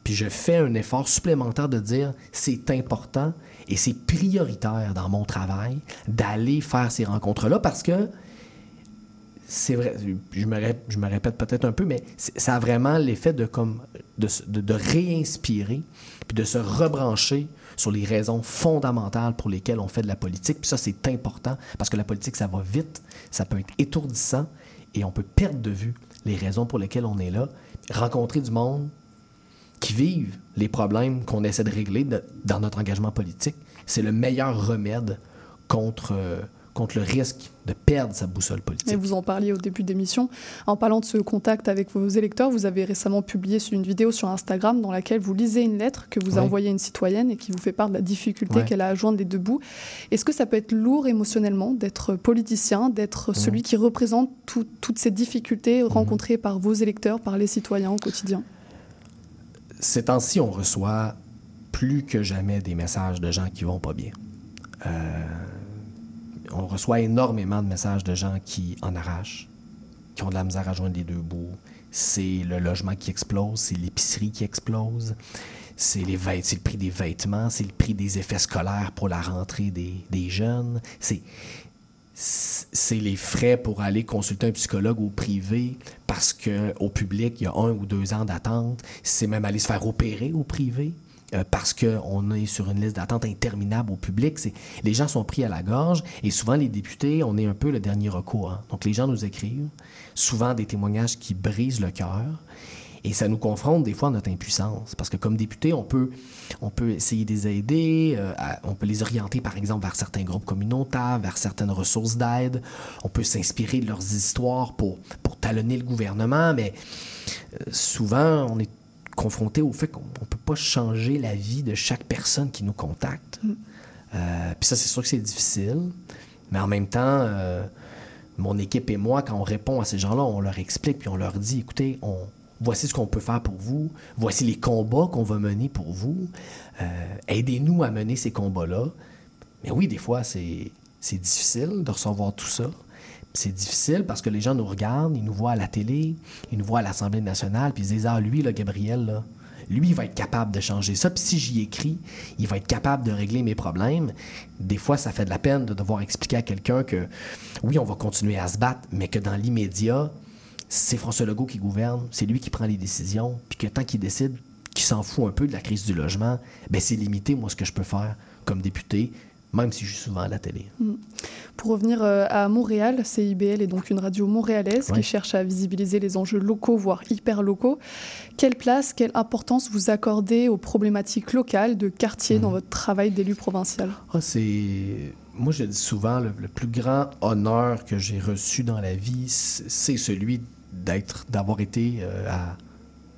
Puis je fais un effort supplémentaire de dire c'est important et c'est prioritaire dans mon travail d'aller faire ces rencontres-là parce que c'est vrai, je me, répète peut-être un peu, mais ça a vraiment l'effet de, comme, de réinspirer puis de se rebrancher sur les raisons fondamentales pour lesquelles on fait de la politique. Puis ça, c'est important parce que la politique, ça va vite, ça peut être étourdissant et on peut perdre de vue les raisons pour lesquelles on est là. Rencontrer du monde qui vivent les problèmes qu'on essaie de régler de- dans notre engagement politique, c'est le meilleur remède contre, euh, contre le risque de perdre sa boussole politique. Et vous en parliez au début d'émission. En parlant de ce contact avec vos électeurs, vous avez récemment publié une vidéo sur Instagram dans laquelle vous lisez une lettre que vous a Ouais. envoyée une citoyenne et qui vous fait part de la difficulté Ouais. qu'elle a à joindre les deux bouts. Est-ce que ça peut être lourd émotionnellement d'être politicien, d'être celui qui représente tout- toutes ces difficultés rencontrées par vos électeurs, par les citoyens au quotidien? Ces temps-ci, on reçoit plus que jamais des messages de gens qui vont pas bien. Euh, on reçoit énormément de messages de gens qui en arrachent, qui ont de la misère à joindre les deux bouts. C'est le logement qui explose, c'est l'épicerie qui explose, c'est les c'est le prix des vêtements, c'est le prix des effets scolaires pour la rentrée des, des jeunes. C'est c'est les frais pour aller consulter un psychologue au privé parce qu'au public, il y a un ou deux ans d'attente. C'est même aller se faire opérer au privé euh, parce qu'on est sur une liste d'attente interminable au public. C'est- Les gens sont pris à la gorge et souvent, les députés, on est un peu le dernier recours. hein. Donc, les gens nous écrivent, souvent des témoignages qui brisent le cœur. Et ça nous confronte des fois à notre impuissance. Parce que comme député, on peut, on peut essayer de les aider, euh, à- on peut les orienter par exemple vers certains groupes communautaires, vers certaines ressources d'aide. On peut s'inspirer de leurs histoires pour, pour talonner le gouvernement, mais euh, souvent on est confronté au fait qu'on ne peut pas changer la vie de chaque personne qui nous contacte. Euh, Puis ça, c'est sûr que c'est difficile, mais en même temps, mon équipe et moi, quand on répond à ces gens-là, on leur explique puis on leur dit, écoutez, on, voici ce qu'on peut faire pour vous, voici les combats qu'on va mener pour vous, Euh, aidez-nous à mener ces combats-là. Mais oui, des fois, c'est difficile de recevoir tout ça. C'est difficile parce que les gens nous regardent, ils nous voient à la télé, ils nous voient à l'Assemblée nationale, puis ils se disent Ah, lui, là, Gabriel, lui, il va être capable de changer ça. Puis si j'y écris, il va être capable de régler mes problèmes. Des fois, ça fait de la peine de devoir expliquer à quelqu'un que oui, on va continuer à se battre, mais que dans l'immédiat, c'est François Legault qui gouverne, c'est lui qui prend les décisions, puis que tant qu'il décide qu'il s'en fout un peu de la crise du logement, ben c'est limité, moi, ce que je peux faire comme député, même si je suis souvent à la télé. Mm. Pour revenir euh, à Montréal, CIBL est donc une radio montréalaise Ouais. qui cherche à visibiliser les enjeux locaux, voire hyper locaux. Quelle place, quelle importance vous accordez aux problématiques locales de quartier Mm. dans votre travail d'élu provincial? Ah, c'est. moi, je dis souvent, le, le plus grand honneur que j'ai reçu dans la vie, c'est celui d'être, d'avoir été euh, à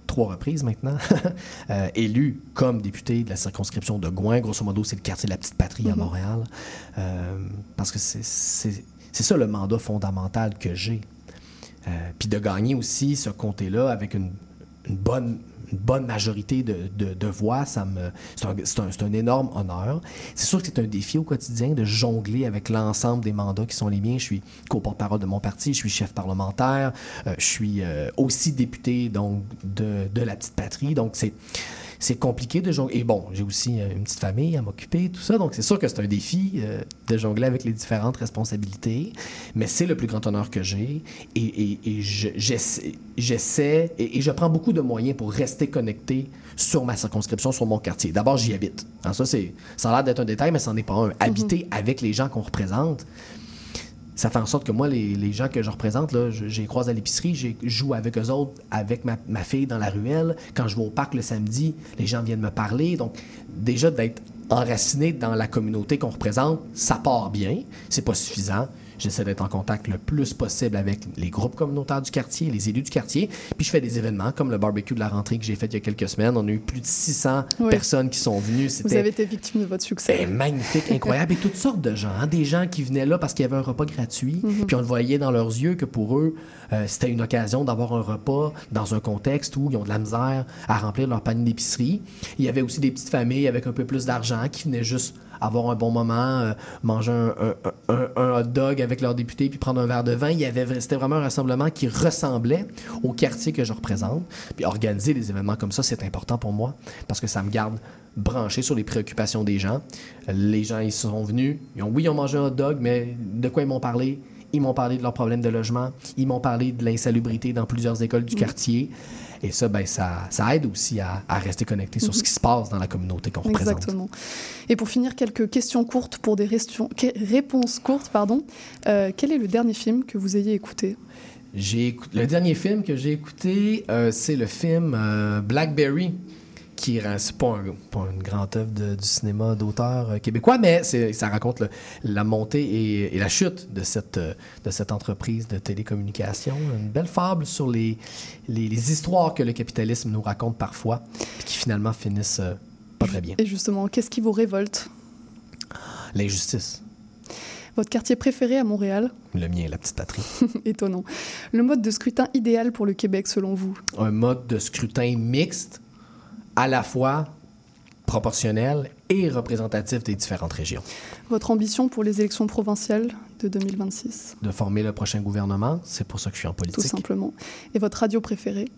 trois reprises maintenant, (laughs) euh, élu comme député de la circonscription de Gouin. Grosso modo, c'est le quartier de la Petite Patrie à Mhm. Montréal. Euh, parce que c'est- ça le mandat fondamental que j'ai. Euh, puis de gagner aussi ce comté-là avec une, une bonne, une bonne majorité de, de- de voix, ça me, c'est, un, un- un énorme honneur. C'est sûr que c'est un défi au quotidien de jongler avec l'ensemble des mandats qui sont les miens. Je suis co-porte-parole de mon parti, je suis chef parlementaire, euh, je suis euh, aussi député donc, de, de la petite patrie. Donc c'est c'est compliqué de jongler. Et bon, j'ai aussi euh, une petite famille à m'occuper, tout ça. Donc, c'est sûr que c'est un défi euh, de jongler avec les différentes responsabilités. Mais c'est le plus grand honneur que j'ai. Et, et- et je- j'essaie, j'essaie et, et je prends beaucoup de moyens pour rester connecté sur ma circonscription, sur mon quartier. D'abord, j'y habite. Alors, ça, c'est, ça a l'air d'être un détail, mais ça n'en est pas un. Habiter avec les gens qu'on représente, ça fait en sorte que moi, les, les gens que je représente, là, je, à l'épicerie, j'ai- je joue avec eux autres, avec ma, ma fille dans la ruelle. Quand je vais au parc le samedi, les gens viennent me parler. Donc, déjà, d'être enraciné dans la communauté qu'on représente, ça part bien. C'est pas suffisant. J'essaie d'être en contact le plus possible avec les groupes communautaires du quartier, les élus du quartier. Puis je fais des événements comme le barbecue de la rentrée que j'ai fait il y a quelques semaines. On a eu plus de 600 Oui. personnes qui sont venues. Vous avez été victime de votre succès. eh, magnifique, incroyable. Et toutes sortes de gens. hein. Des gens qui venaient là parce qu'il y avait un repas gratuit. Puis on le voyait dans leurs yeux que pour eux, euh, c'était une occasion d'avoir un repas dans un contexte où ils ont de la misère à remplir leur panier d'épicerie. Il y avait aussi des petites familles avec un peu plus d'argent qui venaient juste avoir un bon moment, euh, manger un, hot dog avec leur député puis prendre un verre de vin. Y avait, c'était vraiment un rassemblement qui ressemblait au quartier que je représente. Puis organiser des événements comme ça, c'est important pour moi parce que ça me garde branché sur les préoccupations des gens. Les gens, ils sont venus, ils ont, oui, ils ont mangé un hot dog, mais de quoi ils m'ont parlé? Ils m'ont parlé de leurs problèmes de logement, ils m'ont parlé de l'insalubrité dans plusieurs écoles du Mm. quartier. Et ça, ben, ça, ça aide aussi à, à rester connecté sur ce qui se passe dans la communauté qu'on représente. Exactement. Et pour finir, quelques questions courtes pour des réponses courtes. Pardon. Euh, quel est le dernier film que vous ayez écouté? J'ai écou- Le dernier film que j'ai écouté, euh, c'est le film euh, Blackberry, qui est c'est pas, un- pas une grande œuvre de- du cinéma d'auteur euh, québécois, mais ça raconte le- la montée et, et la chute de cette, euh, de cette entreprise de télécommunication. Une belle fable sur les, les, les histoires que le capitalisme nous raconte parfois, puis qui finalement finissent euh, pas très bien. Et justement, qu'est-ce qui vous révolte? L'injustice, Votre quartier préféré à Montréal? Le mien, la petite patrie. (laughs) Étonnant. Le mode de scrutin idéal pour le Québec selon vous? Un mode de scrutin mixte, à la fois proportionnel et représentatif des différentes régions. Votre ambition pour les élections provinciales de 2026 De former le prochain gouvernement, c'est pour ça que je suis en Tout politique. simplement. Et votre radio préférée?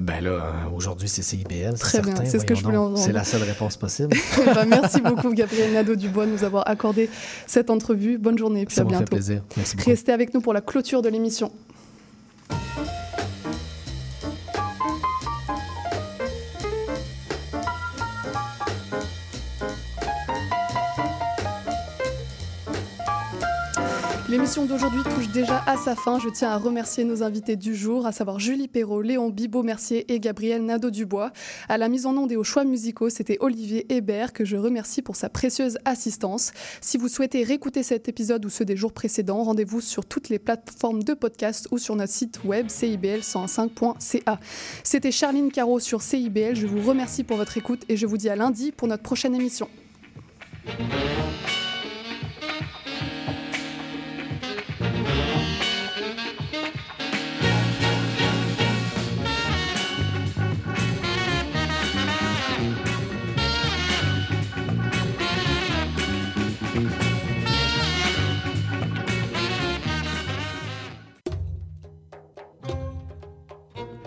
Ben là, euh, aujourd'hui, c'est CIBL. Très bien, c'est ce que je voulais entendre. C'est la seule réponse possible. (laughs) Eh ben, Merci beaucoup Gabriel Nadeau-Dubois de nous avoir accordé cette entrevue. Bonne journée et puis Ça à m'a fait bientôt. plaisir. Merci beaucoup. Restez avec nous pour la clôture de l'émission. L'émission d'aujourd'hui touche déjà à sa fin. Je tiens à remercier nos invités du jour, à savoir Julie Perrault, Léon Bibot-Mercier et Gabriel Nadeau-Dubois. À la mise en onde et aux choix musicaux, c'était Olivier Hébert que je remercie pour sa précieuse assistance. Si vous souhaitez réécouter cet épisode ou ceux des jours précédents, rendez-vous sur toutes les plateformes de podcast ou sur notre site web cibl105.ca. C'était Charline Caro sur CIBL. Je vous remercie pour votre écoute et je vous dis à lundi pour notre prochaine émission.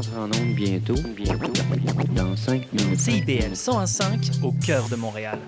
entre en onde bientôt, bientôt, dans 5 minutes. CIBL 105 au cœur de Montréal.